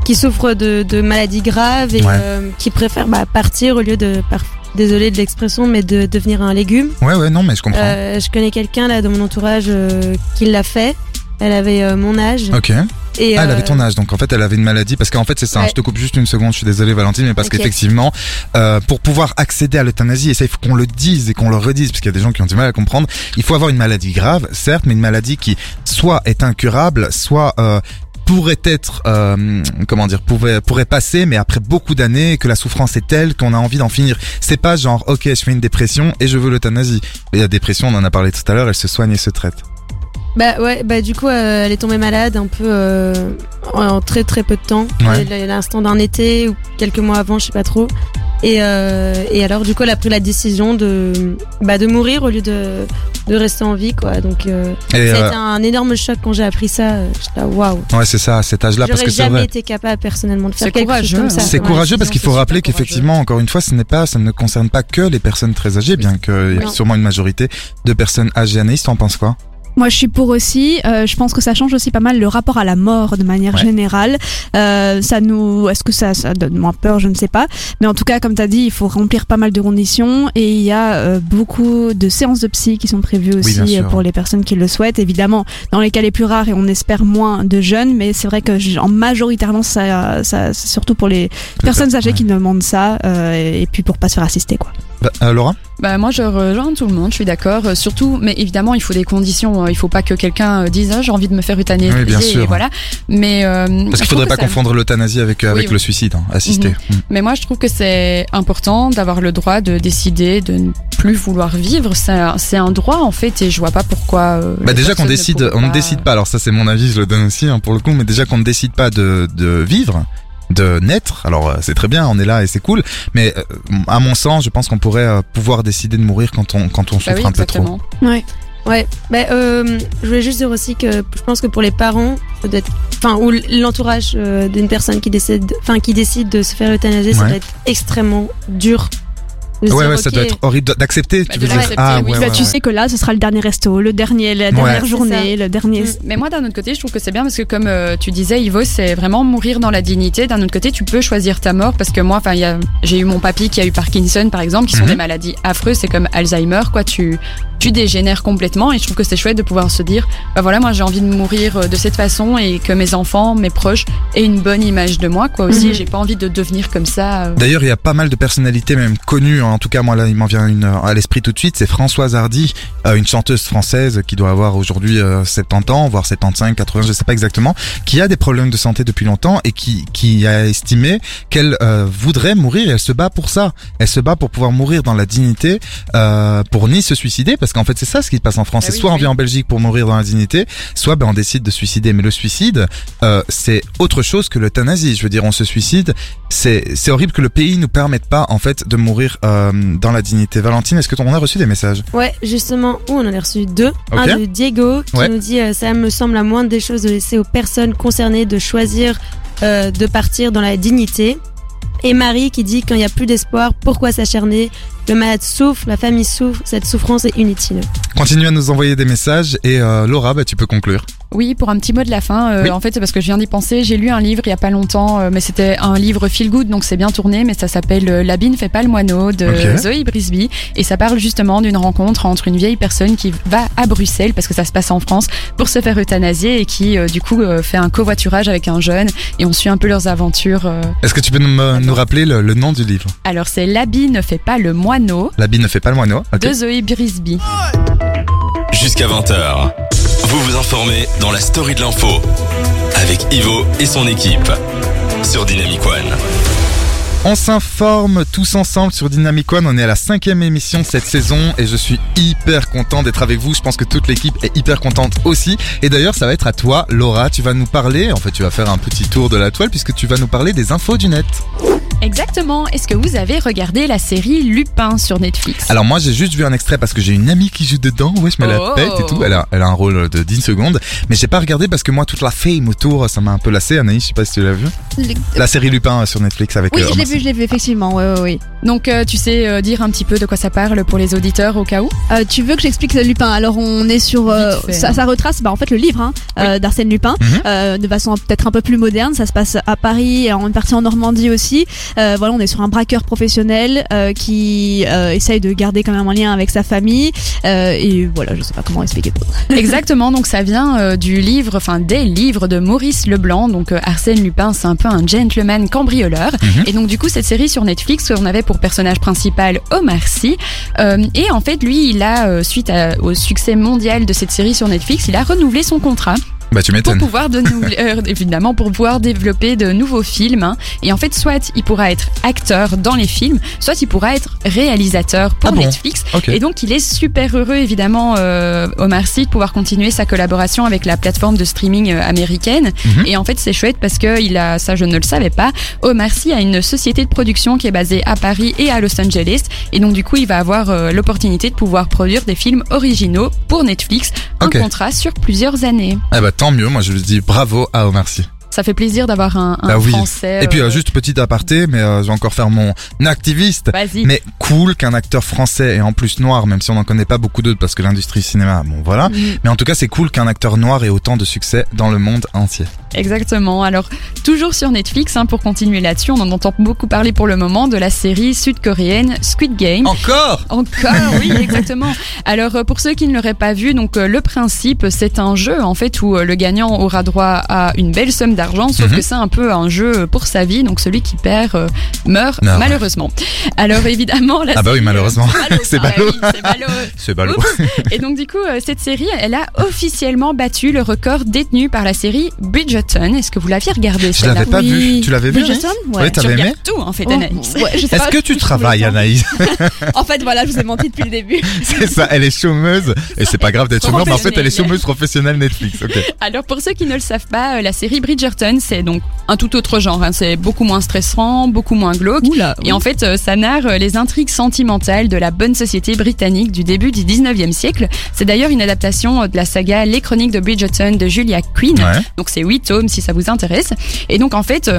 qui souffrent de, de maladies graves et Ouais. euh, qui préfèrent bah, partir au lieu de... Par... Désolée de l'expression, mais de devenir un légume. Ouais, ouais, non, mais je comprends. Euh, je connais quelqu'un là dans mon entourage euh, qui l'a fait. Elle avait euh, mon âge. Ok. Et, Ah, elle euh, avait ton âge, donc en fait elle avait une maladie, parce qu'en fait c'est ça, hein, Ouais. je te coupe juste une seconde, je suis désolé Valentine, mais parce qu'effectivement, euh, pour pouvoir accéder à l'euthanasie, et ça il faut qu'on le dise et qu'on le redise, parce qu'il y a des gens qui ont du mal à comprendre, il faut avoir une maladie grave, certes, mais une maladie qui soit est incurable, soit... Euh, pourrait être, euh, comment dire, pourrait, pourrait passer, mais après beaucoup d'années, que la souffrance est telle qu'on a envie d'en finir. C'est pas genre, ok, je fais une dépression et je veux l'euthanasie. Et la dépression, on en a parlé tout à l'heure, elle se soigne et se traite. Bah ouais, bah du coup, euh, elle est tombée malade un peu euh, en, très très peu de temps. Ouais. À L'instant d'un été ou quelques mois avant, je sais pas trop. Et, euh, et alors du coup, elle a pris la décision de bah, de mourir au lieu de de rester en vie quoi. Donc euh, ça a euh, été un énorme choc quand j'ai appris ça. J'étais là, waouh. ouais, c'est ça, à cet âge-là, parce J'aurais que c'est jamais vrai. été capable personnellement de faire C'est quelque courageux, chose comme ça. hein. C'est Ouais. courageux parce qu'il faut c'est rappeler qu'effectivement, encore une fois, ce n'est pas, ça ne concerne pas que les personnes très âgées, bien qu'il y ait sûrement une majorité de personnes âgées. Anaïs, t'en penses quoi? Moi, je suis pour aussi. Euh, je pense que ça change aussi pas mal le rapport à la mort de manière Ouais. générale. Euh, ça nous, est-ce que ça, ça donne moins peur? Je ne sais pas. Mais en tout cas, comme tu as dit, il faut remplir pas mal de conditions et il y a euh, beaucoup de séances de psy qui sont prévues aussi euh, pour les personnes qui le souhaitent. Évidemment, dans les cas les plus rares et on espère moins de jeunes, mais c'est vrai que en majoritairement, ça, ça c'est surtout pour les personnes âgées Ouais. qui demandent ça euh, et puis pour pas se faire assister quoi. Bah, euh, Laura? Bah moi je rejoins tout le monde, je suis d'accord. Euh, surtout, mais évidemment il faut des conditions. euh, Il faut pas que quelqu'un euh, dise ah, j'ai envie de me faire euthanasier. Oui, bien sûr. et Voilà. Mais euh, Parce qu'il faudrait pas ça- confondre l'euthanasie avec, Oui, avec oui. le suicide, hein, assisté. Mm. Mais moi je trouve que c'est important d'avoir le droit de décider de ne plus vouloir vivre. C'est un- droit en fait et je vois pas pourquoi. Bah déjà qu'on décide, on ne pas- décide pas. Alors ça c'est mon avis, je le donne aussi hein, pour le coup, mais déjà qu'on ne décide pas de, de vivre, de naître. Alors euh, c'est très bien, on est là et c'est cool. Mais euh, à mon sens, je pense qu'on pourrait euh, pouvoir décider de mourir quand on quand on Bah souffre oui, un peu trop. exactement. Ouais. Ouais, bah, euh, je voulais juste dire aussi que je pense que pour les parents, peut-être, enfin, ou l'entourage euh, d'une personne qui décide, enfin, qui décide de se faire euthanasier, ça doit être extrêmement dur. Ouais dire, ouais, ça doit être horrible d'accepter. Bah, tu veux dire ah oui. ouais, bah, ouais, tu ouais. sais que là, ce sera le dernier resto, le dernier, la dernière journée, le dernier. Mm. Mais moi, d'un autre côté, je trouve que c'est bien parce que, comme euh, tu disais, Ivo, c'est vraiment mourir dans la dignité. D'un autre côté, tu peux choisir ta mort parce que moi, enfin, il y a, j'ai eu mon papy qui a eu Parkinson, par exemple, qui sont Mhm. des maladies affreuses. C'est comme Alzheimer, quoi. Tu, tu dégénères complètement et je trouve que c'est chouette de pouvoir se dire, bah voilà, moi, j'ai envie de mourir euh, de cette façon et que mes enfants, mes proches aient une bonne image de moi, quoi. Aussi, Mhm. j'ai pas envie de devenir comme ça. euh. D'ailleurs, il y a pas mal de personnalités même connues en tout cas moi là il m'en vient une euh, à l'esprit tout de suite, c'est Françoise Hardy, euh, une chanteuse française qui doit avoir aujourd'hui euh, 70 ans, voire 75, 80, je sais pas exactement, qui a des problèmes de santé depuis longtemps et qui qui a estimé qu'elle euh, voudrait mourir et elle se bat pour ça. Elle se bat pour pouvoir mourir dans la dignité, euh, pour ni se suicider parce qu'en fait c'est ça ce qui se passe en France. Ah oui, soit on vient en Belgique pour mourir dans la dignité, soit ben on décide de suicider. Mais le suicide, euh, c'est autre chose que l'euthanasie. Je veux dire, on se suicide. C'est c'est horrible que le pays nous permette pas en fait de mourir euh, dans la dignité. Valentine, est-ce que on a reçu des messages Ouais, justement, où on en a reçu deux. Un de Diego qui Ouais. nous dit euh, ça me semble la moindre des choses de laisser aux personnes concernées de choisir euh, de partir dans la dignité. Et Marie qui dit quand il n'y a plus d'espoir, pourquoi s'acharner Le malade souffre, la famille souffre, cette souffrance est inutile. Continue à nous envoyer des messages et euh, Laura, bah, tu peux conclure. Oui, pour un petit mot de la fin. euh, Oui. En fait, c'est parce que je viens d'y penser. J'ai lu un livre il y a pas longtemps, euh, mais c'était un livre feel good, donc c'est bien tourné. Mais ça s'appelle euh, L'habit ne fait pas le moineau de. Zoe Brisby, et ça parle justement d'une rencontre entre une vieille personne qui va à Bruxelles parce que ça se passe en France pour se faire euthanasier et qui euh, du coup euh, fait un covoiturage avec un jeune et on suit un peu leurs aventures. euh. Est-ce que tu peux nous rappeler le, le nom du livre? Alors c'est L'habit ne fait pas le moineau L'habit ne fait pas le moineau. De Zoe Brisby. Jusqu'à 20h. Vous vous informez dans la story de l'info avec Ivo et son équipe sur Dynamic One. On s'informe tous ensemble sur Dynamic One. On est à la cinquième émission de cette saison et je suis hyper content d'être avec vous. Je pense que toute l'équipe est hyper contente aussi. Et d'ailleurs, ça va être à toi, Laura. Tu vas nous parler. En fait, tu vas faire un petit tour de la toile puisque tu vas nous parler des infos du net. Exactement. Est-ce que vous avez regardé la série Lupin sur Netflix? Alors moi, j'ai juste vu un extrait parce que j'ai une amie qui joue dedans. Ouais, je me la Oh. pète et tout. Elle a, elle a un rôle de 10 secondes. Mais j'ai pas regardé parce que moi, toute la fame autour, ça m'a un peu lassé. Anaïs, je sais pas si tu l'as vu. La série Lupin euh, sur Netflix avec Oui, euh, je l'ai vu, je l'ai vu, effectivement. Ouais, ouais, ouais. Donc euh, tu sais euh, dire un petit peu de quoi ça parle pour les auditeurs au cas où? Euh, tu veux que j'explique le Lupin? Alors on est sur euh, fait, ça, hein. ça retrace bah, en fait le livre hein, euh, d'Arsène Lupin euh, de façon peut-être un peu plus moderne. Ça se passe à Paris et en une partie en Normandie aussi. Euh, voilà, on est sur un braqueur professionnel euh, qui euh, essaye de garder quand même un lien avec sa famille euh, et voilà, je sais pas comment expliquer. Exactement, donc ça vient euh, du livre, enfin des livres de Maurice Leblanc. Donc euh, Arsène Lupin, c'est un peu un gentleman cambrioleur. Mhm. Et donc du coup, cette série sur Netflix, on avait pour personnage principal Omar Sy. Euh, et en fait, lui, il a, euh, suite à- au succès mondial de cette série sur Netflix, il a renouvelé son contrat Bah tu pour pouvoir de euh, évidemment pour pouvoir développer de nouveaux films hein. et en fait soit il pourra être acteur dans les films soit il pourra être réalisateur pour Ah bon Netflix. Ok. et donc il est super heureux évidemment euh, Omar Sy de pouvoir continuer sa collaboration avec la plateforme de streaming euh, américaine. Mhm. et en fait c'est chouette parce que il a ça je ne le savais pas Omar Sy a une société de production qui est basée à Paris et à Los Angeles. Et donc du coup il va avoir euh, l'opportunité de pouvoir produire des films originaux pour Netflix. Un contrat sur plusieurs années. Ah bah tant mieux. Moi, je lui dis bravo à Omar. Ça fait plaisir d'avoir un, un Bah oui. français. Et puis euh, euh, juste petit aparté, mais euh, je vais encore faire mon activiste. Vas-y. Mais cool qu'un acteur français et en plus noir, même si on n'en connaît pas beaucoup d'autres parce que l'industrie cinéma, bon voilà. Mm, Mais en tout cas, c'est cool qu'un acteur noir ait autant de succès dans le monde entier. Exactement. Alors, toujours sur Netflix, hein, pour continuer là-dessus, on en entend beaucoup parler pour le moment de la série sud-coréenne Squid Game. Encore? Encore, oui, exactement. Alors, euh, pour ceux qui ne l'auraient pas vu, donc le principe, c'est un jeu en fait où le gagnant aura droit à une belle somme d'argent, sauf Mhm. que c'est un peu un jeu pour sa vie. Donc, celui qui perd euh, meurt Non. malheureusement. Alors, évidemment, la Ah bah oui, série, euh, malheureusement. C'est Ah, ballot. oui, c'est ballot. Et donc du coup, euh, cette série, elle a officiellement battu le record détenu par la série Bridgerton. Est-ce que vous l'aviez regardé Je l'avais pas Oui. vu. Tu l'avais vu Bridgerton Anaïs Ouais. Oui, Tu t'avais aimé tout en fait, Oh, Anaïs. ouais, sais Est-ce que tu travailles. Anaïs En fait, voilà, je vous ai menti depuis le début. C'est ça, elle est chômeuse. Et c'est pas grave d'être chômeur, mais en fait, elle est chômeuse professionnelle Netflix. Alors pour ceux qui ne le savent pas, la série Bridgerton, c'est donc un tout autre genre. hein. C'est beaucoup moins stressant, beaucoup moins glauque. Oula. Et en fait, euh, ça narre euh, les intrigues sentimentales de la bonne société britannique du début du 19e siècle. C'est d'ailleurs une adaptation euh, de la saga Les Chroniques de Bridgerton de Julia Quinn. Ouais. Donc c'est 8 tomes si ça vous intéresse. Et donc en fait...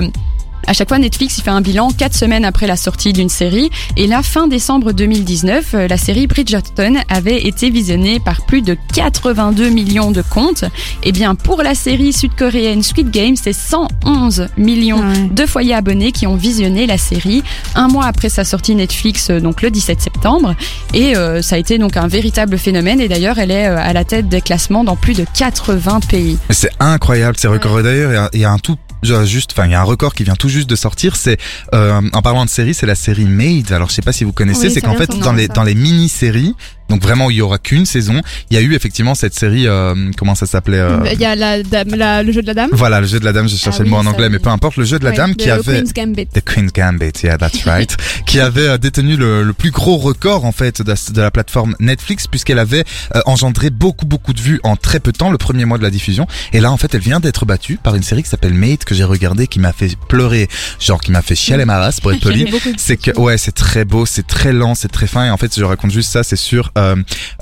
à chaque fois, Netflix il fait un bilan quatre semaines après la sortie d'une série. Et là, fin décembre 2019, euh, la série Bridgerton avait été visionnée par plus de 82 millions de comptes. Et bien, pour la série sud-coréenne Squid Game, c'est 111 millions Ouais. de foyers abonnés qui ont visionné la série un mois après sa sortie Netflix, euh, donc le 17 septembre. Et euh, ça a été donc un véritable phénomène. Et d'ailleurs, elle est à la tête des classements dans plus de 80 pays. C'est incroyable ces records. Et D'ailleurs, il y a- il y, a un tout juste, enfin il y a un record qui vient tout juste de sortir. C'est euh, en parlant de série, c'est la série Made. Alors je sais pas si vous connaissez, Oui, c'est qu'en fait de dans les ça. dans les mini-séries, donc vraiment il y aura qu'une saison, il y a eu effectivement cette série. euh, comment ça s'appelait euh, Il y a la dame, la- le jeu de la dame. Voilà, le jeu de la dame. Je cherchais Ah le mot oui, en anglais, mais peu importe. Le jeu de la Ouais, dame qui avait Queen's Gambit. The Queen's Gambit, yeah, that's right. qui avait euh, détenu le, le plus gros record en fait de, de la plateforme Netflix puisqu'elle avait euh, engendré beaucoup beaucoup de vues en très peu de temps le premier mois de la diffusion. Et là en fait elle vient d'être battue par une série qui s'appelle Mate que j'ai regardé qui m'a fait pleurer, genre qui m'a fait chialer ma race pour être poli. C'est que ouais c'est très beau, c'est très lent, c'est très fin et en fait je raconte juste ça, c'est sur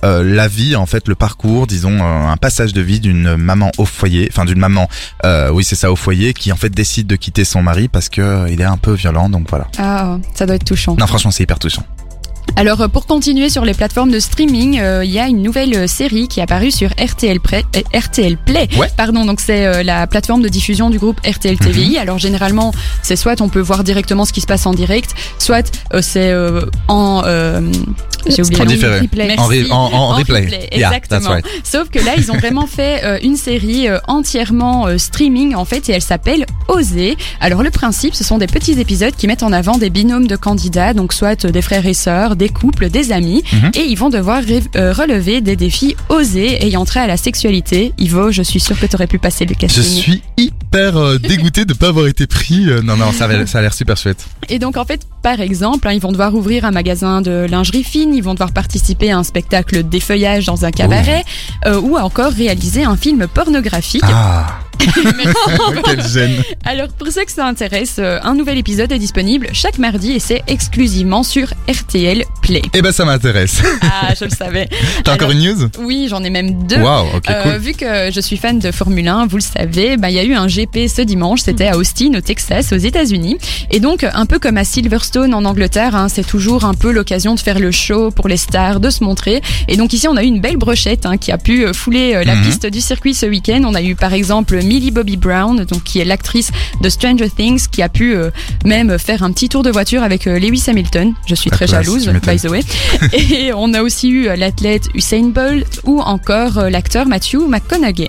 la vie en fait, le parcours, disons euh, un passage de vie d'une maman au foyer, enfin d'une maman, euh, oui c'est ça au foyer qui en fait décide de quitter son mari parce que euh, il est un peu violent donc voilà. Ah, ça doit être touchant. Non franchement c'est hyper touchant. Alors euh, pour continuer sur les plateformes de streaming, euh, il y a une nouvelle euh, série qui est apparue sur RTL, Play- euh, RTL Play. Ouais. Pardon, donc c'est euh, la plateforme de diffusion du groupe RTL TVI. Alors généralement, c'est soit on peut voir directement ce qui se passe en direct, soit euh, c'est euh, en euh, j'ai oublié En. Merci. En, re- en, en En replay. replay, Yeah, exactement. that's right. Sauf que là, ils ont vraiment fait euh, une série euh, entièrement euh, streaming en fait et elle s'appelle Oser. Alors le principe, ce sont des petits épisodes qui mettent en avant des binômes de candidats, donc soit euh, des frères et sœurs, des couples, des amis, Mhm. et ils vont devoir euh, relever des défis osés ayant trait à la sexualité. Ivo, je suis sûre que tu aurais pu passer le Je casting. suis hyper euh, dégoûté de pas avoir été pris. Euh, non non ça, avait- ça a l'air super chouette. Et donc en fait, par exemple, hein, ils vont devoir ouvrir un magasin de lingerie fine, ils vont devoir participer à un spectacle d'effeuillage dans un cabaret, euh, ou encore réaliser un film pornographique. Ah. Quelle gêne. Alors pour ceux que ça intéresse, un nouvel épisode est disponible chaque mardi et c'est exclusivement sur RTL Play. Eh ben ça m'intéresse. Ah, je le savais. T'as encore une news? Oui, j'en ai même deux. Waouh, ok Euh, cool. Vu que je suis fan de Formule 1, vous le savez, bah, il y a eu un GP ce dimanche, c'était à Austin, au Texas, aux États-Unis. Et donc, un peu comme à Silverstone en Angleterre, hein, c'est toujours un peu l'occasion de faire le show pour les stars, de se montrer. Et donc ici, on a eu une belle brochette hein, qui a pu euh, fouler euh, la Mhm. piste du circuit ce week-end. On a eu par exemple Millie Bobby Brown, donc qui est l'actrice de Stranger Things, qui a pu euh, même faire un petit tour de voiture avec euh, Lewis Hamilton. Je suis La très classe, jalouse. By the way. Et on a aussi eu euh, l'athlète Usain Bolt ou encore euh, l'acteur Matthew McConaughey.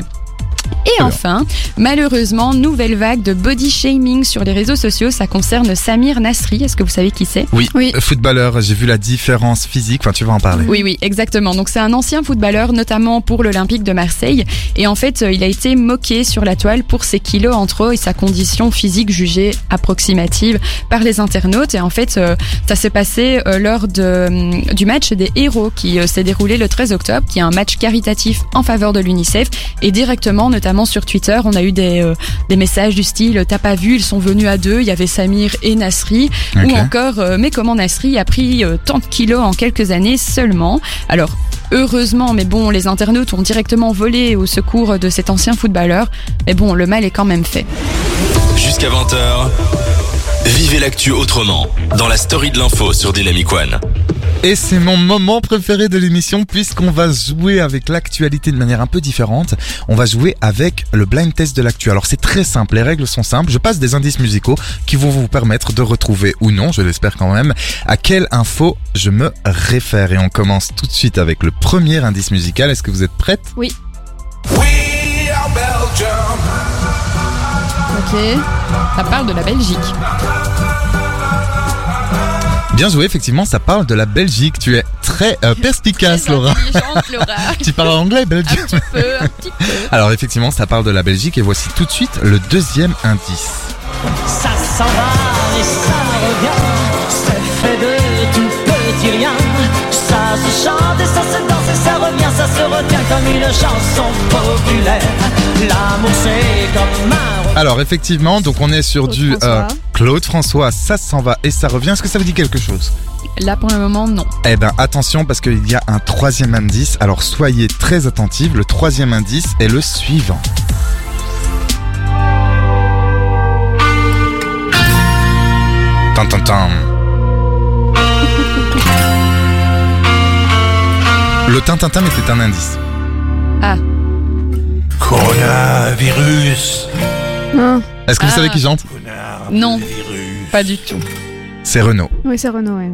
Et enfin, malheureusement, nouvelle vague de body shaming sur les réseaux sociaux. Ça concerne Samir Nasri. Est-ce que vous savez qui c'est? Oui, Oui. footballeur, j'ai vu la différence physique, enfin tu vas en parler? Oui, oui, exactement. Donc c'est un ancien footballeur, notamment pour l'Olympique de Marseille. Et en fait, euh, il a été moqué sur la toile pour ses kilos en trop et sa condition physique jugée approximative par les internautes. Et en fait, euh, ça s'est passé euh, lors de, du match des héros qui s'est déroulé le 13 octobre, qui est un match caritatif en faveur de l'UNICEF. Et directement, notamment sur Twitter, on a eu des, euh, des messages du style T'as pas vu, ils sont venus à deux. Il y avait Samir et Nasri. Ou encore, euh, mais comment Nasri a pris euh, tant de kilos en quelques années seulement? Alors, heureusement, mais bon, les internautes ont directement volé au secours de cet ancien footballeur. Mais bon, le mal est quand même fait. Jusqu'à 20h, vivez l'actu autrement dans la story de l'info sur Dynamic One. Et c'est mon moment préféré de l'émission puisqu'on va jouer avec l'actualité de manière un peu différente. On va jouer avec le blind test de l'actu. Alors c'est très simple, les règles sont simples. Je passe des indices musicaux qui vont vous permettre de retrouver ou non, je l'espère quand même, à quelle info je me réfère. Et on commence tout de suite avec le premier indice musical. Est-ce que vous êtes prête? Ok. Ça parle de la Belgique. Bien joué, effectivement, ça parle de la Belgique. Tu es très euh, perspicace, Très Laura. Tu parles anglais, Un belgique petit peu, un petit peu. Alors effectivement, ça parle de la Belgique et voici tout de suite le deuxième indice. Ça s'en va et ça revient, c'est fait de tout petit rien. Ça se chante et ça se danse ça se retient comme une chanson populaire. L'amour c'est comme un Alors effectivement, donc on est sur Claude du François. Claude François, ça s'en va et ça revient. Est-ce que ça vous dit quelque chose? Là, pour le moment, non. Eh ben attention parce qu'il y a un troisième indice. Alors soyez très attentifs. Le troisième indice est le suivant. Tan, Le tintintin était un indice. Ah, Coronavirus. Ah, Est-ce que vous Ah. savez qui chante? Non, pas du tout. C'est Renaud. oui, c'est Renaud. Ouais.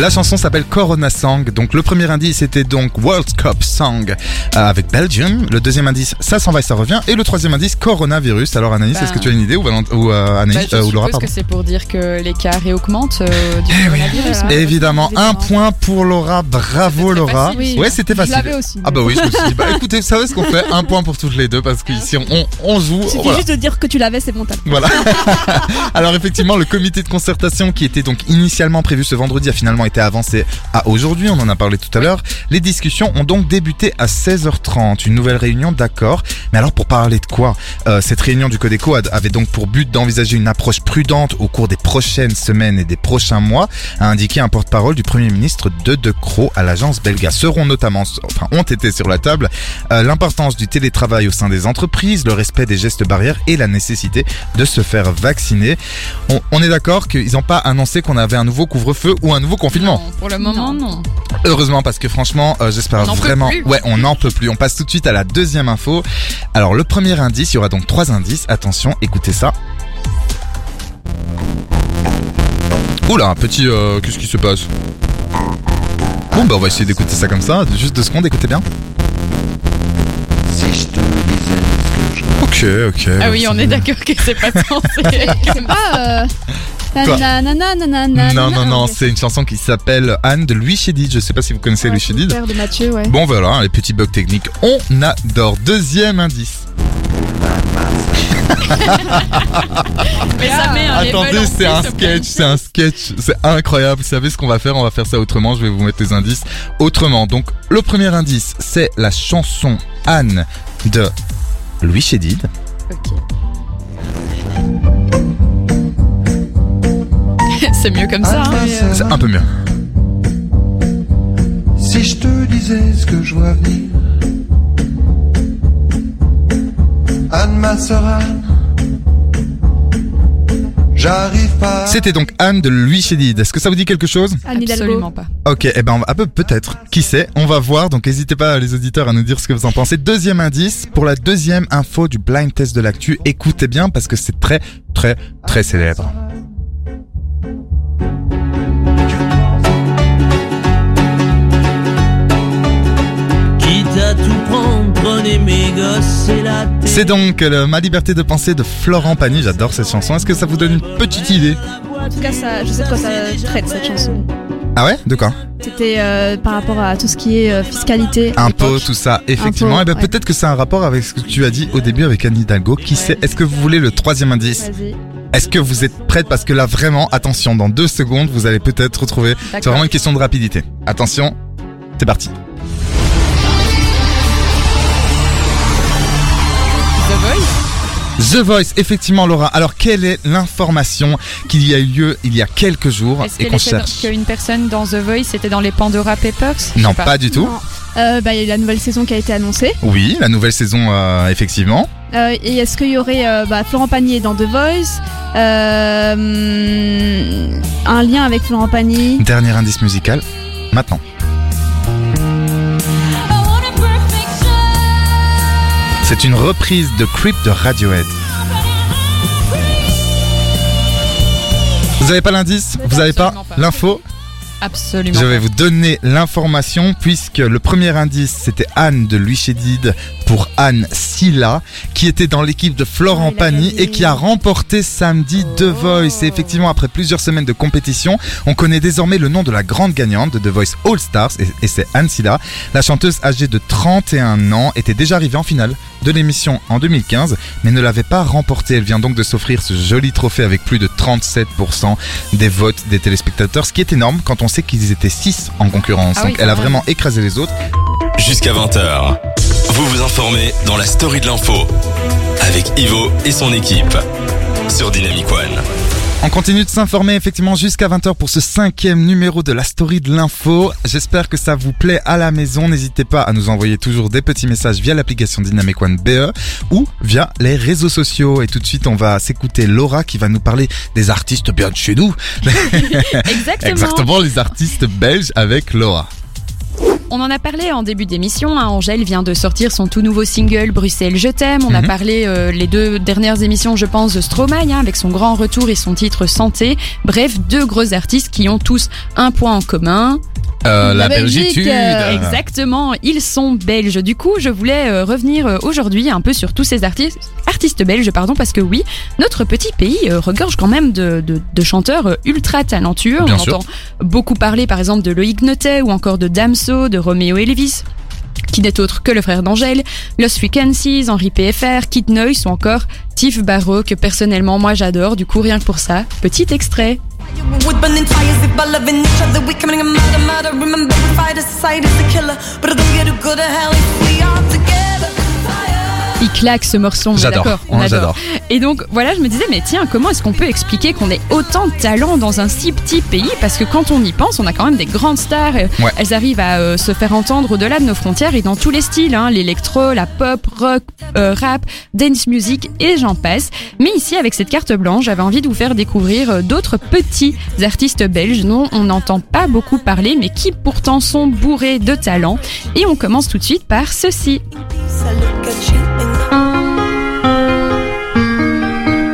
La chanson s'appelle Corona Song. Donc le premier indice c'était donc World Cup Song euh, avec Belgium. Le deuxième indice ça s'en va et ça revient. Et le troisième indice Coronavirus. Alors Anaïs, Bah. est-ce que tu as une idée ou, ou euh, Anaïs Bah, je euh, ou Laura pardon que c'est pour dire que augmentent euh, du Eh oui. Évidemment, un point pour Laura. Bravo Laura. facile, Oui, ouais, c'était Je facile. aussi. Ah bah oui, je me suis dit, bah écoutez, vous savez ce qu'on fait? Un point pour toutes les deux parce qu'ici on, on joue. Suffit voilà. juste de dire que tu l'avais, c'est bon. Voilà. Alors effectivement, le comité de concertation qui était donc initialement prévu ce vendredi a finalement été avancé à aujourd'hui. On en a parlé tout à l'heure. Les discussions ont donc débuté à 16h30. Une nouvelle réunion d'accord. Mais alors pour parler de quoi Euh, Cette réunion du Codeco avait donc pour but d'envisager une approche prudente au cours des prochaines semaines et des prochains mois, a indiqué un porte-parole du Premier ministre de De Croo à l'agence Belga. Seront notamment, enfin ont été sur la table, euh, l'importance du télétravail au sein des entreprises, le respect des gestes barrières et la nécessité de se faire vacciner. On, on est d'accord qu'ils n'ont pas annoncé qu'on avait un nouveau couvre-feu ou un nouveau confinement. Non, pour le moment, non. Heureusement parce que franchement, euh, j'espère On n'en peut vraiment. plus. Ouais, on n'en peut plus. On passe tout de suite à la deuxième info. Alors le premier indice, il y aura donc trois indices. Attention, écoutez ça. Oula, un petit. euh, Qu'est-ce qui se passe Bon bah on va essayer d'écouter ça comme ça. Juste deux secondes, écoutez bien. Ok, ok. Ah oui, on est d'accord que c'est pas censé. C'est pas. Euh... Non, non, non, c'est une chanson qui s'appelle Anne de Louis Chédid. Je sais pas si vous connaissez Ouais, Louis Chédid. père de Mathieu, ouais. Bon voilà, les petits bugs techniques, on adore. Deuxième indice. Mais ça met un Attendez, en c'est un sketch, c'est un sketch, c'est incroyable. Vous savez ce qu'on va faire? On va faire ça autrement. Je vais vous mettre les indices autrement. Donc, le premier indice, c'est la chanson Anne de Louis Chédid. C'est mieux comme ça. hein. C'est un peu mieux. Si je te disais ce que je vois venir, Anne, ma sœur Anne, j'arrive pas. C'était donc Anne de Louis Chédid. Est-ce que ça vous dit quelque chose? Absolument pas. Ok, eh ben on va- ah, peu- peut-être. Qui sait On va voir. Donc n'hésitez pas les auditeurs à nous dire ce que vous en pensez. Deuxième indice pour la deuxième info du blind test de l'actu. Écoutez bien parce que c'est très très très célèbre. À tout prendre, prenez mes gosses et la télé. C'est donc euh, Ma liberté de penser de Florent Pagny. J'adore cette chanson. Est-ce que ça vous donne une petite idée En tout cas, ça, je sais de quoi ça traite cette chanson. Ah ouais? De quoi? C'était euh, par rapport à tout ce qui est euh, fiscalité. Impôts, tout ça. Effectivement. Impôts, Eh ben ouais. peut-être que c'est un rapport avec ce que tu as dit au début avec Anne Hidalgo. Qui sait? Est-ce que vous voulez le troisième indice? Vas-y. Est-ce que vous êtes prête? Parce que là vraiment, attention, dans deux secondes, vous allez peut-être retrouver. C'est vraiment une question de rapidité. Attention, c'est parti. The Voice, effectivement, Laura. Alors, quelle est l'information qu'il y a eu lieu il y a quelques jours Est-ce et qu'on cherche qu'une personne dans The Voice? Était dans les Pandora Papers? Non, pas. du tout. Euh, bah, il y a eu la nouvelle saison qui a été annoncée. Oui, la nouvelle saison, euh, effectivement. Euh, et est-ce qu'il y aurait euh, bah, Florent Pagny dans The Voice? Euh, hum, Un lien avec Florent Pagny? Dernier indice musical, maintenant. C'est une reprise de Creep de Radiohead. Vous avez pas l'indice Vous avez pas l'info Absolument. Je vais vous donner l'information puisque le premier indice c'était Anne de Louis Chédid pour Anne Silla qui était dans l'équipe de Florent Ah, Pagny et qui a remporté samedi The Voice. Et effectivement après plusieurs semaines de compétition, on connaît désormais le nom de la grande gagnante de The Voice All Stars et, et c'est Anne Silla. La chanteuse âgée de 31 ans était déjà arrivée en finale de l'émission en 2015 mais ne l'avait pas remporté. Elle vient donc de s'offrir ce joli trophée avec plus de 37% des votes des téléspectateurs, ce qui est énorme quand on sait qu'ils étaient 6 en concurrence. Ah oui, donc elle a vraiment écrasé les autres. Jusqu'à 20h. Vous vous informez dans la story de l'info. Avec Ivo et son équipe. Sur Dynamic One. On continue de s'informer effectivement jusqu'à 20h pour ce cinquième numéro de la story de l'info. J'espère que ça vous plaît à la maison. N'hésitez pas à nous envoyer toujours des petits messages via l'application Dynamic One BE ou via les réseaux sociaux. Et tout de suite, on va s'écouter Laura qui va nous parler des artistes bien de chez nous. Exactement. Exactement, les artistes belges avec Laura. On en a parlé en début d'émission. hein. Angèle vient de sortir son tout nouveau single Bruxelles Je t'aime. On a Mhm. parlé euh, les deux dernières émissions, je pense, de Stromae hein, avec son grand retour et son titre Santé. Bref, deux gros artistes qui ont tous un point en commun. Euh, la, La Belgique, Belgitude. euh, Exactement, ils sont belges. Du coup, je voulais euh, revenir aujourd'hui un peu sur tous ces artistes, artistes belges, pardon, parce que oui, notre petit pays regorge quand même de, de, de chanteurs ultra talentueux. Bien On sûr. entend beaucoup parler, par exemple, de Loïc Notet ou encore de Damso, de Roméo Elvis qui n'est autre que le frère d'Angèle, Lost Frequencies, Henri PFR, Kid Noise ou encore Tiff Barrow que personnellement moi j'adore, du coup rien que pour ça, petit extrait. Il claque ce morceau, on J'adore. d'accord, on adore. Et donc voilà, je me disais, mais tiens, comment est-ce qu'on peut expliquer qu'on ait autant de talent dans un si petit pays? Parce que quand on y pense, on a quand même des grandes stars. Ouais. Elles arrivent à euh, se faire entendre au-delà de nos frontières et dans tous les styles, hein, l'électro, la pop, rock, euh, rap, dance music et j'en passe. Mais ici, avec cette carte blanche, j'avais envie de vous faire découvrir euh, d'autres petits artistes belges dont on n'entend pas beaucoup parler, mais qui pourtant sont bourrés de talent. Et on commence tout de suite par ceci.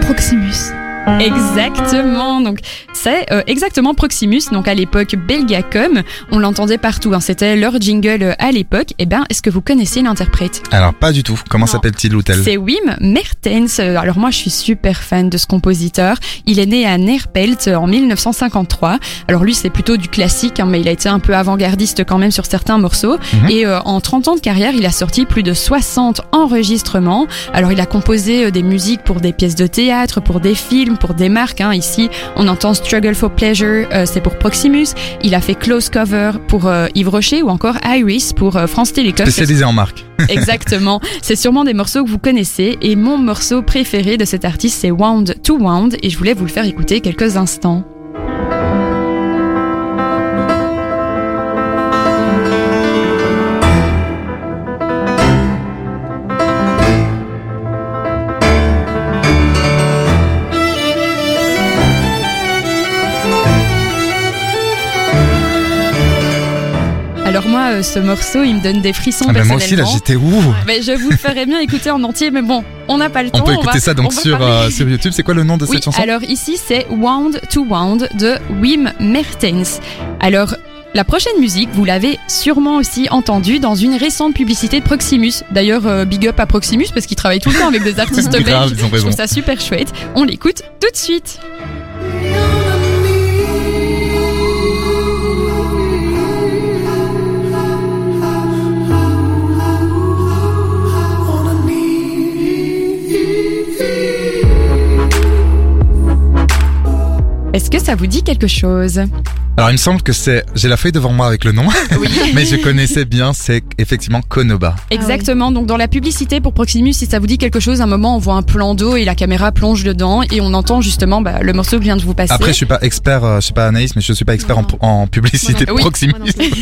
Proximus. Exactement. Donc c'est euh, exactement Proximus. Donc à l'époque Belgacom, on l'entendait partout. hein. C'était leur jingle euh, à l'époque. Et ben, est-ce que vous connaissez l'interprète? Alors, pas du tout. Comment s'appelle-t-il C'est Wim Mertens. Euh, Alors moi, je suis super fan de ce compositeur. Il est né à Neerpelt euh, en 1953. Alors lui, c'est plutôt du classique, hein, mais il a été un peu avant-gardiste quand même sur certains morceaux. Mhm. Et euh, en 30 ans de carrière, il a sorti plus de 60 enregistrements. Alors il a composé euh, des musiques pour des pièces de théâtre, pour des films, pour des marques. hein. Ici, on entend Struggle for Pleasure, euh, c'est pour Proximus. Il a fait Close Cover pour euh, Yves Rocher ou encore Iris pour euh, France Télécom. Spécialisé en marque. Exactement. C'est sûrement des morceaux que vous connaissez et mon morceau préféré de cet artiste c'est Wound to Wound et je voulais vous le faire écouter quelques instants. Moi, euh, ce morceau, il me donne des frissons Ah, ben moi aussi, là, j'étais où Mais je vous le ferais bien écouter en entier, mais bon, on n'a pas le temps. On peut écouter va- ça on donc sur, euh, sur YouTube. C'est quoi le nom de Oui, cette chanson? alors ici c'est Wound to Wound de Wim Mertens. Alors la prochaine musique, vous l'avez sûrement aussi entendue dans une récente publicité de Proximus. D'ailleurs, euh, big up à Proximus parce qu'il travaille tout le temps avec des artistes Grave, belges. ils ont Je trouve ça super chouette. On l'écoute tout de suite. Est-ce que ça vous dit quelque chose? Alors, il me semble que c'est. J'ai la feuille devant moi avec le nom, Oui. mais je connaissais bien. C'est effectivement Konoba. Exactement. Donc dans la publicité pour Proximus, si ça vous dit quelque chose, à un moment on voit un plan d'eau et la caméra plonge dedans et on entend justement bah, le morceau que je viens de vous passer. Après, je suis pas expert, euh, je suis pas Anaïs, mais je suis pas expert en, en publicité Oui, Proximus.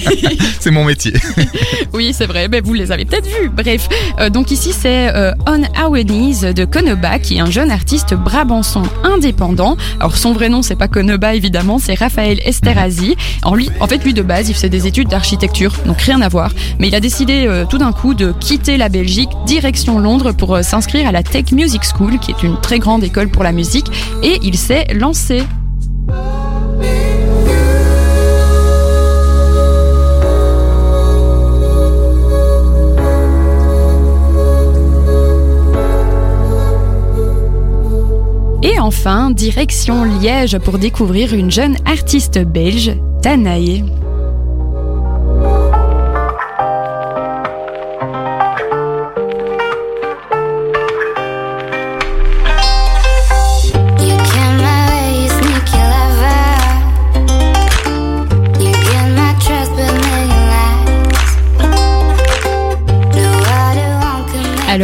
c'est mon métier. oui, c'est vrai. Mais vous les avez peut-être vus. Bref. Euh, donc ici c'est euh, On Our Knees de Konoba, qui est un jeune artiste brabançon indépendant. Alors son vrai nom c'est pas Konoba évidemment, c'est Raphaël En fait lui de base il faisait des études d'architecture, donc rien à voir. Mais il a décidé euh, tout d'un coup de quitter la Belgique, direction Londres pour euh, s'inscrire à la Tech Music School, qui est une très grande école pour la musique, et il s'est lancé. Direction Liège pour découvrir une jeune artiste belge, Tanae.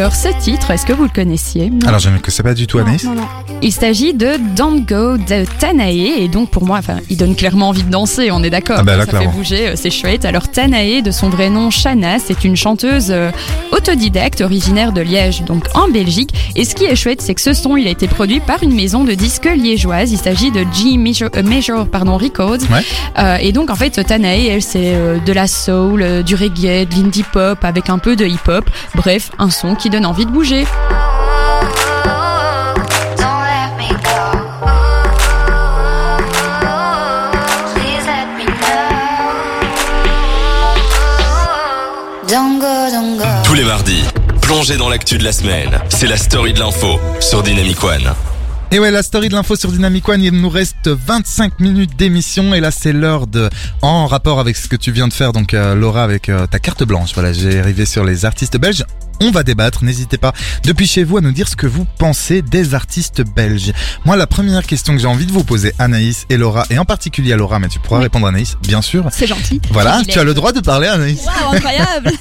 Alors ce titre, est-ce que vous le connaissiez? Alors je ne sais pas du tout Anaïs. Non, non. Il s'agit de Don't Go de Tanae et donc pour moi, enfin, il donne clairement envie de danser, on est d'accord. Ah bah là, ça fait clairement. bouger, euh, c'est chouette. Alors Tanae, de son vrai nom Shana, c'est une chanteuse euh, autodidacte originaire de Liège, donc en Belgique. Et ce qui est chouette, c'est que ce son, il a été produit par une maison de disques liégeoise. Il s'agit de G Major, euh, Major, pardon, Records. Ouais. Euh, et donc en fait, Tanae, elle, c'est euh, de la soul, du reggae, de l'indie pop avec un peu de hip hop. Bref, un son qui donne envie de bouger. Tous les mardis, plongez dans l'actu de la semaine. C'est la story de l'info sur Dynamic One. Et ouais, la story de l'info sur Dynamic One, il nous reste 25 minutes d'émission et là c'est l'heure de, en rapport avec ce que tu viens de faire, donc euh, Laura avec euh, ta carte blanche, voilà, j'ai arrivé sur les artistes belges. On va débattre, n'hésitez pas depuis chez vous à nous dire ce que vous pensez des artistes belges. Moi, la première question que j'ai envie de vous poser, Anaïs et Laura, et en particulier à Laura, mais tu pourras répondre Anaïs, bien sûr. C'est gentil. Voilà, Il tu as le droit de parler Anaïs. Waouh, incroyable.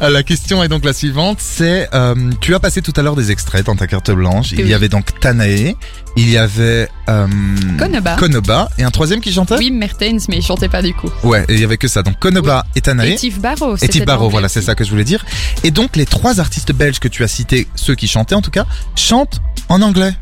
La question est donc la suivante, c'est euh, tu as passé tout à l'heure des extraits dans ta carte blanche. Il Oui. y avait donc Tanae, il y avait euh, Konoba. Konoba et un troisième qui chantait? Oui, Mertens, mais il chantait pas du coup. Ouais, il y avait que ça. Donc Konoba et Tanae. Et Tiff Barrow. Et Barrow, voilà, c'est ça que je voulais dire. Et donc les trois artistes belges que tu as cités, ceux qui chantaient en tout cas, chantent en anglais.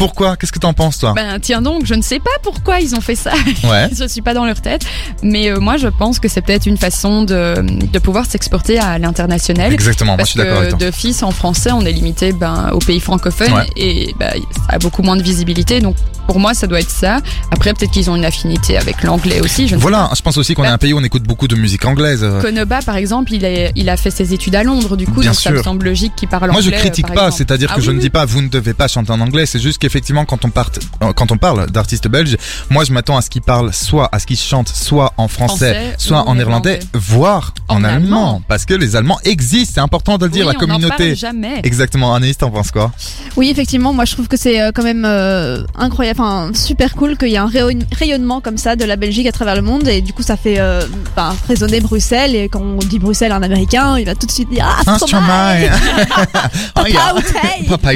Pourquoi? Qu'est-ce que t'en penses toi? Ben tiens donc, je ne sais pas pourquoi ils ont fait ça. Ouais. je suis pas dans leur tête, mais euh, moi je pense que c'est peut-être une façon de, de pouvoir s'exporter à l'international. Exactement, moi je suis d'accord avec que toi. d'office en français, on est limité ben, aux pays francophones Ouais. et ben, ça a beaucoup moins de visibilité. Donc pour moi, ça doit être ça. Après, peut-être qu'ils ont une affinité avec l'anglais aussi. Je ne sais Voilà, je pense aussi qu'on est un pays où on écoute beaucoup de musique anglaise. euh. Konoba, par exemple, il, est, il a fait ses études à Londres, du coup, Bien donc ça me semble logique qu'il parle Moi, je anglais. euh, critique par pas, c'est-à-dire Ah que je oui, ne dis pas vous ne devez pas chanter en anglais, c'est juste qu'effectivement quand on part, euh, quand on parle d'artistes belges, moi je m'attends à ce qu'ils parlent soit à ce qu'ils chantent soit en français, Français soit en néerlandais, néerlandais. voire en, En allemand. allemand. parce que les Allemands existent, c'est important de le dire, Oui, la on communauté. parle jamais. Exactement, Anaïs, t'en penses quoi? Oui, effectivement, moi je trouve que c'est euh, quand même euh, incroyable, enfin super cool qu'il y ait un rayon- rayonnement comme ça de la Belgique à travers le monde et du coup ça fait euh, bah, résonner Bruxelles et quand on dit Bruxelles à un Américain, il va tout de suite dire ah Ah, Stromae, Stromae. Oh. Papa.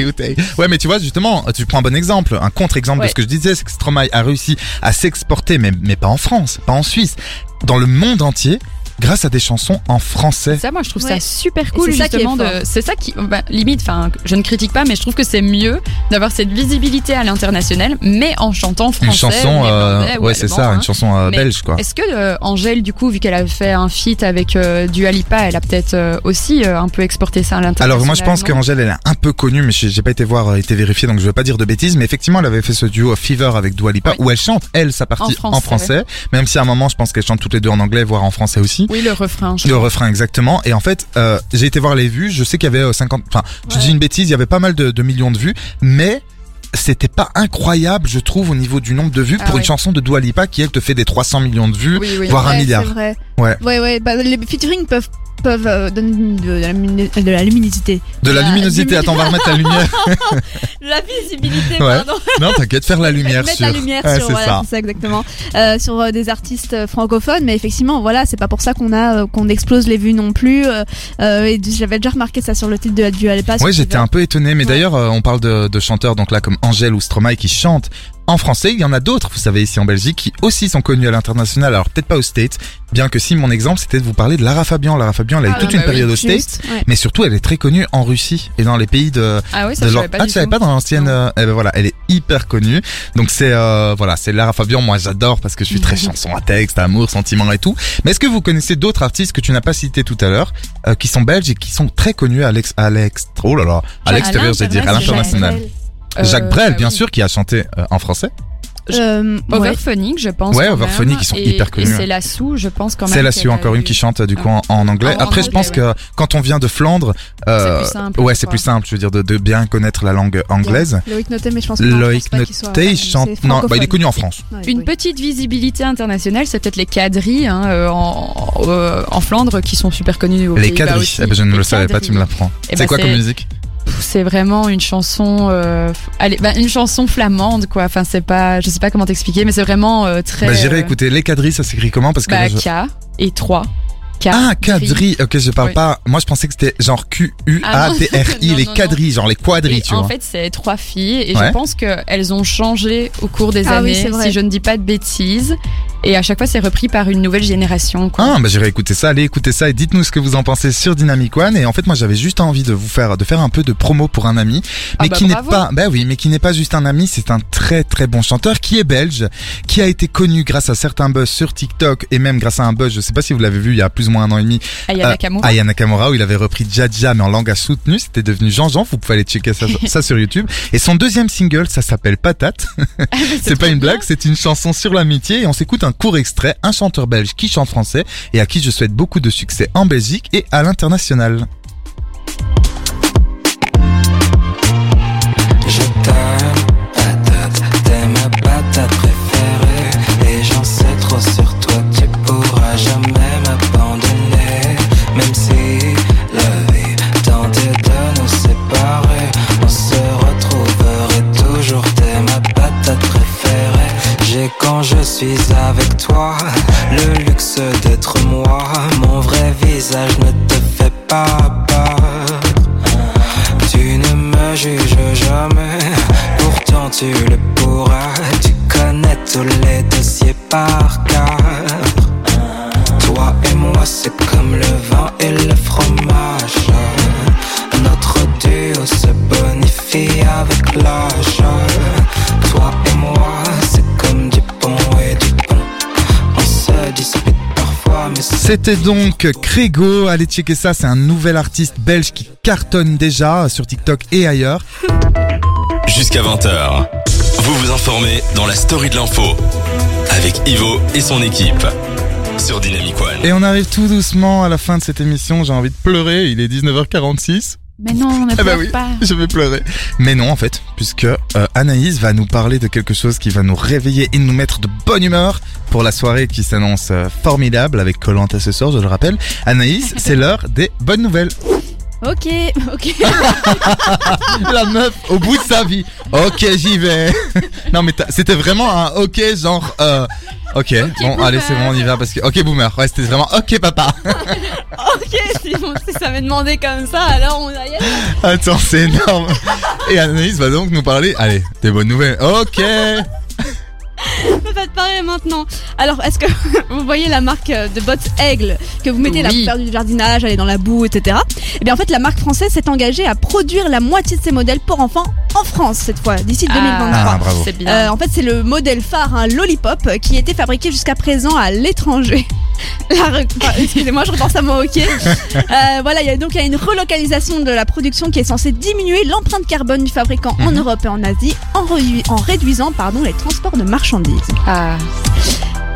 Ouais, mais tu vois, justement, tu prends un bon exemple, un contre-exemple de ce que je disais, c'est que Stromae a réussi à s'exporter, mais, mais pas en France, pas en Suisse, dans le monde entier, grâce à des chansons en français. Ça, moi, je trouve Ouais. ça super cool, c'est ça qui est justement. C'est ça qui, bah, limite, enfin, je ne critique pas, mais je trouve que c'est mieux d'avoir cette visibilité à l'international, mais en chantant français. Une chanson, euh, ouais, c'est ça, hein. une chanson euh, belge, quoi. Est-ce que euh, Angèle, du coup, vu qu'elle a fait un feat avec euh, Dua Lipa, elle a peut-être euh, aussi euh, un peu exporté ça à l'international Alors moi je pense qu'Angèle elle est un peu connue mais j'ai pas été voir, euh, été vérifié donc je vais pas dire de bêtises mais effectivement elle avait fait ce duo Fever avec Dua Lipa Ouais. où elle chante elle sa partie En en français, français, même si à un moment je pense qu'elle chante toutes les deux en anglais voire en français aussi. Oui, le refrain. je Le refrain exactement et en fait euh, j'ai été voir les vues je sais qu'il y avait euh, 50 enfin je Ouais. dis une bêtise il y avait pas mal de, de millions de vues mais c'était pas incroyable je trouve au niveau du nombre de vues Ah pour une chanson de Dua Lipa qui elle te fait des 300 millions de vues Oui, oui. voire un milliard vrai. Ouais. Ouais, ouais. Bah, les featuring peuvent peuvent euh, donner de, la, lumini- de la luminosité. de la luminosité lumi- attends on va remettre la lumière De la visibilité, Ouais. pardon. non t'inquiète faire la lumière mettre sur la lumière Ouais, sur voilà, ça c'est ça exactement euh, sur euh, des artistes francophones mais effectivement voilà c'est pas pour ça qu'on a euh, qu'on explose les vues non plus et j'avais déjà remarqué ça sur le titre de Lipa sur Ouais, j'étais un peu étonné, mais Ouais. d'ailleurs, on parle de, de chanteurs donc là comme Angèle ou Stromae qui chantent en français. Il y en a d'autres, vous savez, ici en Belgique, qui aussi sont connus à l'international. Alors peut-être pas aux States, bien que si mon exemple c'était de vous parler de Lara Fabian. Lara Fabian, elle a eu Ah, toute bah une période aux States, ouais. mais surtout elle est très connue en Russie et dans les pays de. Ah oui, ça de je savais pas ah, tu savais pas dans l'ancienne. Euh, eh ben voilà, elle est hyper connue. Donc c'est euh, voilà, c'est Lara Fabian. Moi j'adore parce que je suis très chanson à texte, amour, sentiment et tout. Mais est-ce que vous connaissez d'autres artistes que tu n'as pas cités tout à l'heure, euh, qui sont belges et qui sont très connus à l'ex, à l'ex, oh là là, À l'extérieur, je vais dire, à l'international? Euh, Jacques Brel, bah bien oui. sûr, qui a chanté euh, en français. Euh, ouais. Overphonic, je pense. Ouais, Overphonic, ils sont Et- hyper connus, Et c'est la sous, je pense quand même. C'est la qu'elle Sue, a encore une qui chante du coup en, en anglais. En- en Après, je anglais, pense que quand on vient de Flandre, euh, C'est plus simple, ouais, c'est plus simple, je veux dire, de, de bien connaître la langue anglaise. Loïc Noté mais je pense Loïc Noté, il chante, non, bah, il est connu en France. Ouais, Une oui. petite visibilité internationale, c'est peut-être les quadrilles hein, euh, en, euh, en Flandre qui sont super connus aux Les quadrilles, eh ben, je ne Les le savais pas, tu me l'apprends. Eh c'est ben, quoi comme musique? C'est vraiment une chanson, euh, allez, bah, une chanson flamande quoi. Enfin, c'est pas, je sais pas comment t'expliquer, mais c'est vraiment euh, très. Bah, j'irai euh, écouter Les quadrilles, ça s'écrit comment? Parce que bah, là, je- K et 3. Ah, quadri. Ok, je parle Oui. pas. Moi, je pensais que c'était genre Q-U-A-D-R-I, Ah, les quadrilles, genre les quadrilles, tu en vois. fait, c'est trois filles et Ouais. je pense qu'elles ont changé au cours des Ah oui, années, c'est vrai. si je ne dis pas de bêtises. Et à chaque fois, c'est repris par une nouvelle génération. Quoi. Ah, bah j'irai écouter ça, allez écouter ça et dites-nous ce que vous en pensez sur Dynamic One. Et en fait, moi, j'avais juste envie de vous faire, de faire un peu de promo pour un ami, mais Ah bah qui n'est pas, bah oui, mais qui n'est pas juste un ami, c'est un très très bon chanteur qui est belge, qui a été connu grâce à certains buzz sur TikTok et même grâce à un buzz, je sais pas si vous l'avez vu il y a plus ou moins un an et demi, Aya euh, Nakamura. Aya Nakamura, où il avait repris Jaja mais en langage soutenu, c'était devenu Jean-Jean, vous pouvez aller checker ça, ça sur YouTube. Et son deuxième single, ça s'appelle Patate. c'est pas une blague, c'est une chanson sur l'amitié et on s'écoute un court extrait, un chanteur belge qui chante français et à qui je souhaite beaucoup de succès en Belgique et à l'international. C'était donc Crégo, allez checker ça, c'est un nouvel artiste belge qui cartonne déjà sur TikTok et ailleurs. Jusqu'à 20h. Vous vous informez dans la story de l'info avec Ivo et son équipe sur Dynamic One. Et on arrive tout doucement à la fin de cette émission, j'ai envie de pleurer, il est 19h46. Mais non, ne Ah bah pleure oui, pas. je vais pleurer. Mais non, en fait, puisque euh, Anaïs va nous parler de quelque chose qui va nous réveiller et nous mettre de bonne humeur pour la soirée qui s'annonce euh, formidable avec Colanta ce soir, je le rappelle. Anaïs, c'est l'heure des bonnes nouvelles. Ok, ok. La meuf au bout de sa vie. Ok, j'y vais. non mais c'était vraiment un ok genre euh, ok, bon allez c'est bon on y va parce que ok boomer ouais c'était vraiment ok papa ok, si, bon, si ça m'est demandé comme ça, alors on va y aller. attends c'est énorme et Anaïs va donc nous parler allez des bonnes nouvelles ok On peut pas te parler maintenant. Alors, est-ce que vous voyez la marque euh, de bottes Aigle que vous mettez là Oui. pour faire du jardinage, aller dans la boue, etc. Eh bien, en fait, la marque française s'est engagée à produire la moitié de ses modèles pour enfants en France cette fois, d'ici 2023. Ah, bravo. C'est bien. Euh, en fait, c'est le modèle phare, un Lollipop, euh, qui était fabriqué jusqu'à présent à l'étranger. La re- enfin, Excusez-moi, je repense à mon ok. Euh, voilà, il y a donc il y a une relocalisation de la production qui est censée diminuer l'empreinte carbone du fabricant en Europe et en Asie, en réduisant pardon les transports de marchandises. Ah.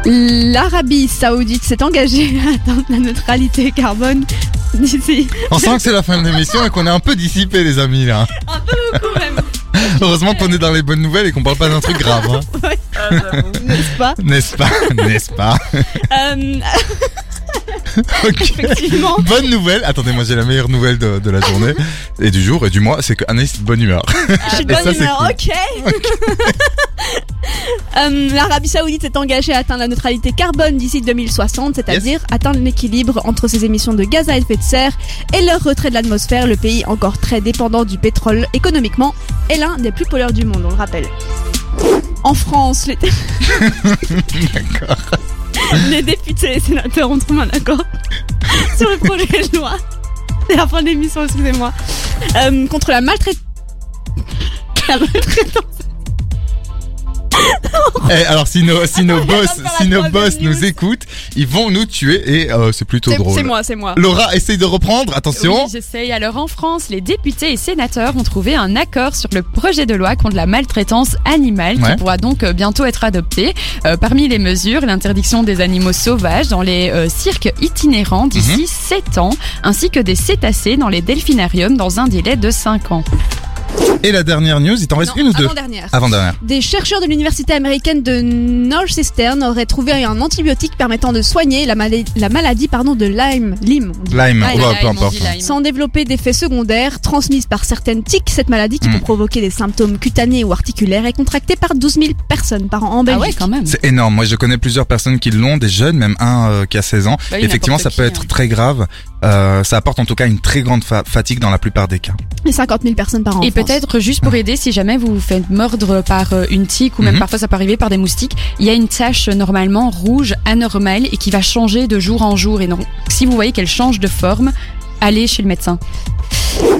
L'Arabie Saoudite s'est engagée à atteindre la neutralité carbone d'ici. on sent que c'est la fin de l'émission et qu'on est un peu dissipé les amis là. Un peu beaucoup même, heureusement qu'on est dans les bonnes nouvelles et qu'on parle pas d'un truc grave hein. n'est-ce pas? N'est-ce pas? N'est-ce pas? Euh, Effectivement. bonne nouvelle attendez moi j'ai la meilleure nouvelle de, de la journée et du jour et du mois c'est que Anaïs est de bonne humeur Je suis de Et bonne ça, humeur, cool. ok. Euh, L'Arabie Saoudite s'est engagée à atteindre la neutralité carbone d'ici 2060, c'est-à-dire atteindre l'équilibre entre ses émissions de gaz à effet de serre et leur retrait de l'atmosphère. Le pays, encore très dépendant du pétrole économiquement, est l'un des plus pollueurs du monde, on le rappelle. En France, les, les députés et sénateurs ont trouvé un accord sur le projet de loi. C'est la fin de l'émission, excusez-moi. Euh, contre la maltraitance. La maltraitance. Eh, alors si nos, si nos Attends, boss, si nos boss nous écoutent, ils vont nous tuer et euh, c'est plutôt drôle. c'est moi, c'est moi. Laura, essaye de reprendre, attention. Oui, j'essaye. Alors en France, les députés et sénateurs ont trouvé un accord sur le projet de loi contre la maltraitance animale Ouais. qui pourra donc euh, bientôt être adopté. Euh, parmi les mesures, l'interdiction des animaux sauvages dans les euh, cirques itinérants d'ici Mhm. 7 ans, ainsi que des cétacés dans les delphinariums dans un délai de 5 ans. Et la dernière news, il t'en reste Non, une ou deux avant-dernière. Avant-dernière. Des chercheurs de l'université américaine de Northeastern auraient trouvé un antibiotique permettant de soigner la, mala- la maladie pardon, de Lyme. Lyme, on dit. Lyme, Lyme. oh, bah, peu Lyme, on importe. Sans développer d'effets secondaires transmises par certaines tiques, cette maladie qui Mm. peut provoquer des symptômes cutanés ou articulaires est contractée par 12 000 personnes par an en Ah Belgique. ouais, quand même. C'est énorme. Moi, je connais plusieurs personnes qui l'ont, des jeunes, même un euh, qui a 16 ans. Bah oui, Effectivement, ça peut être hein. très grave. Euh, ça apporte en tout cas une très grande fa- fatigue dans la plupart des cas. Et 50 000 personnes par an. Et en Juste pour aider, si jamais vous vous faites mordre par euh, une tique ou même Mhm. parfois ça peut arriver par des moustiques, il y a une tache euh, normalement rouge anormale et qui va changer de jour en jour. Et donc, si vous voyez qu'elle change de forme, allez chez le médecin.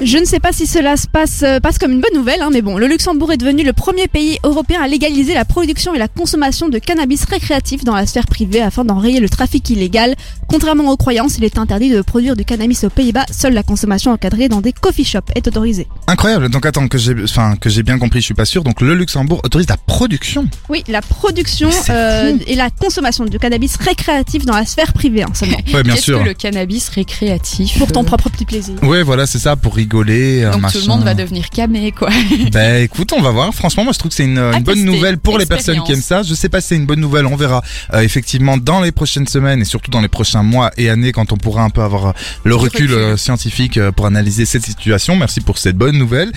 Je ne sais pas si cela se passe, euh, passe comme une bonne nouvelle, hein, mais bon, le Luxembourg est devenu le premier pays européen à légaliser la production et la consommation de cannabis récréatif dans la sphère privée afin d'enrayer le trafic illégal. Contrairement aux croyances, il est interdit de produire du cannabis aux Pays-Bas. Seule la consommation encadrée dans des coffee shops est autorisée. Incroyable. Donc attends que j'ai, enfin que j'ai bien compris, je suis pas sûr. Donc le Luxembourg autorise la production. Oui, la production euh, et la consommation de cannabis récréatif dans la sphère privée hein, seulement. Ouais, bien Qu'est-ce sûr. que le cannabis récréatif Pour ton euh, propre petit plaisir. Ouais, voilà, c'est ça pour rigoler. Donc machin. tout le monde va devenir camé, quoi. Ben écoute, on va voir. Franchement, moi je trouve que c'est une, bonne nouvelle pour les personnes qui aiment ça. Je sais pas si c'est une bonne nouvelle, on verra euh, effectivement dans les prochaines semaines et surtout dans les prochains mois et années quand on pourra un peu avoir le recul, recul. euh, scientifique euh, pour analyser cette situation. Merci pour cette bonne nouvelle.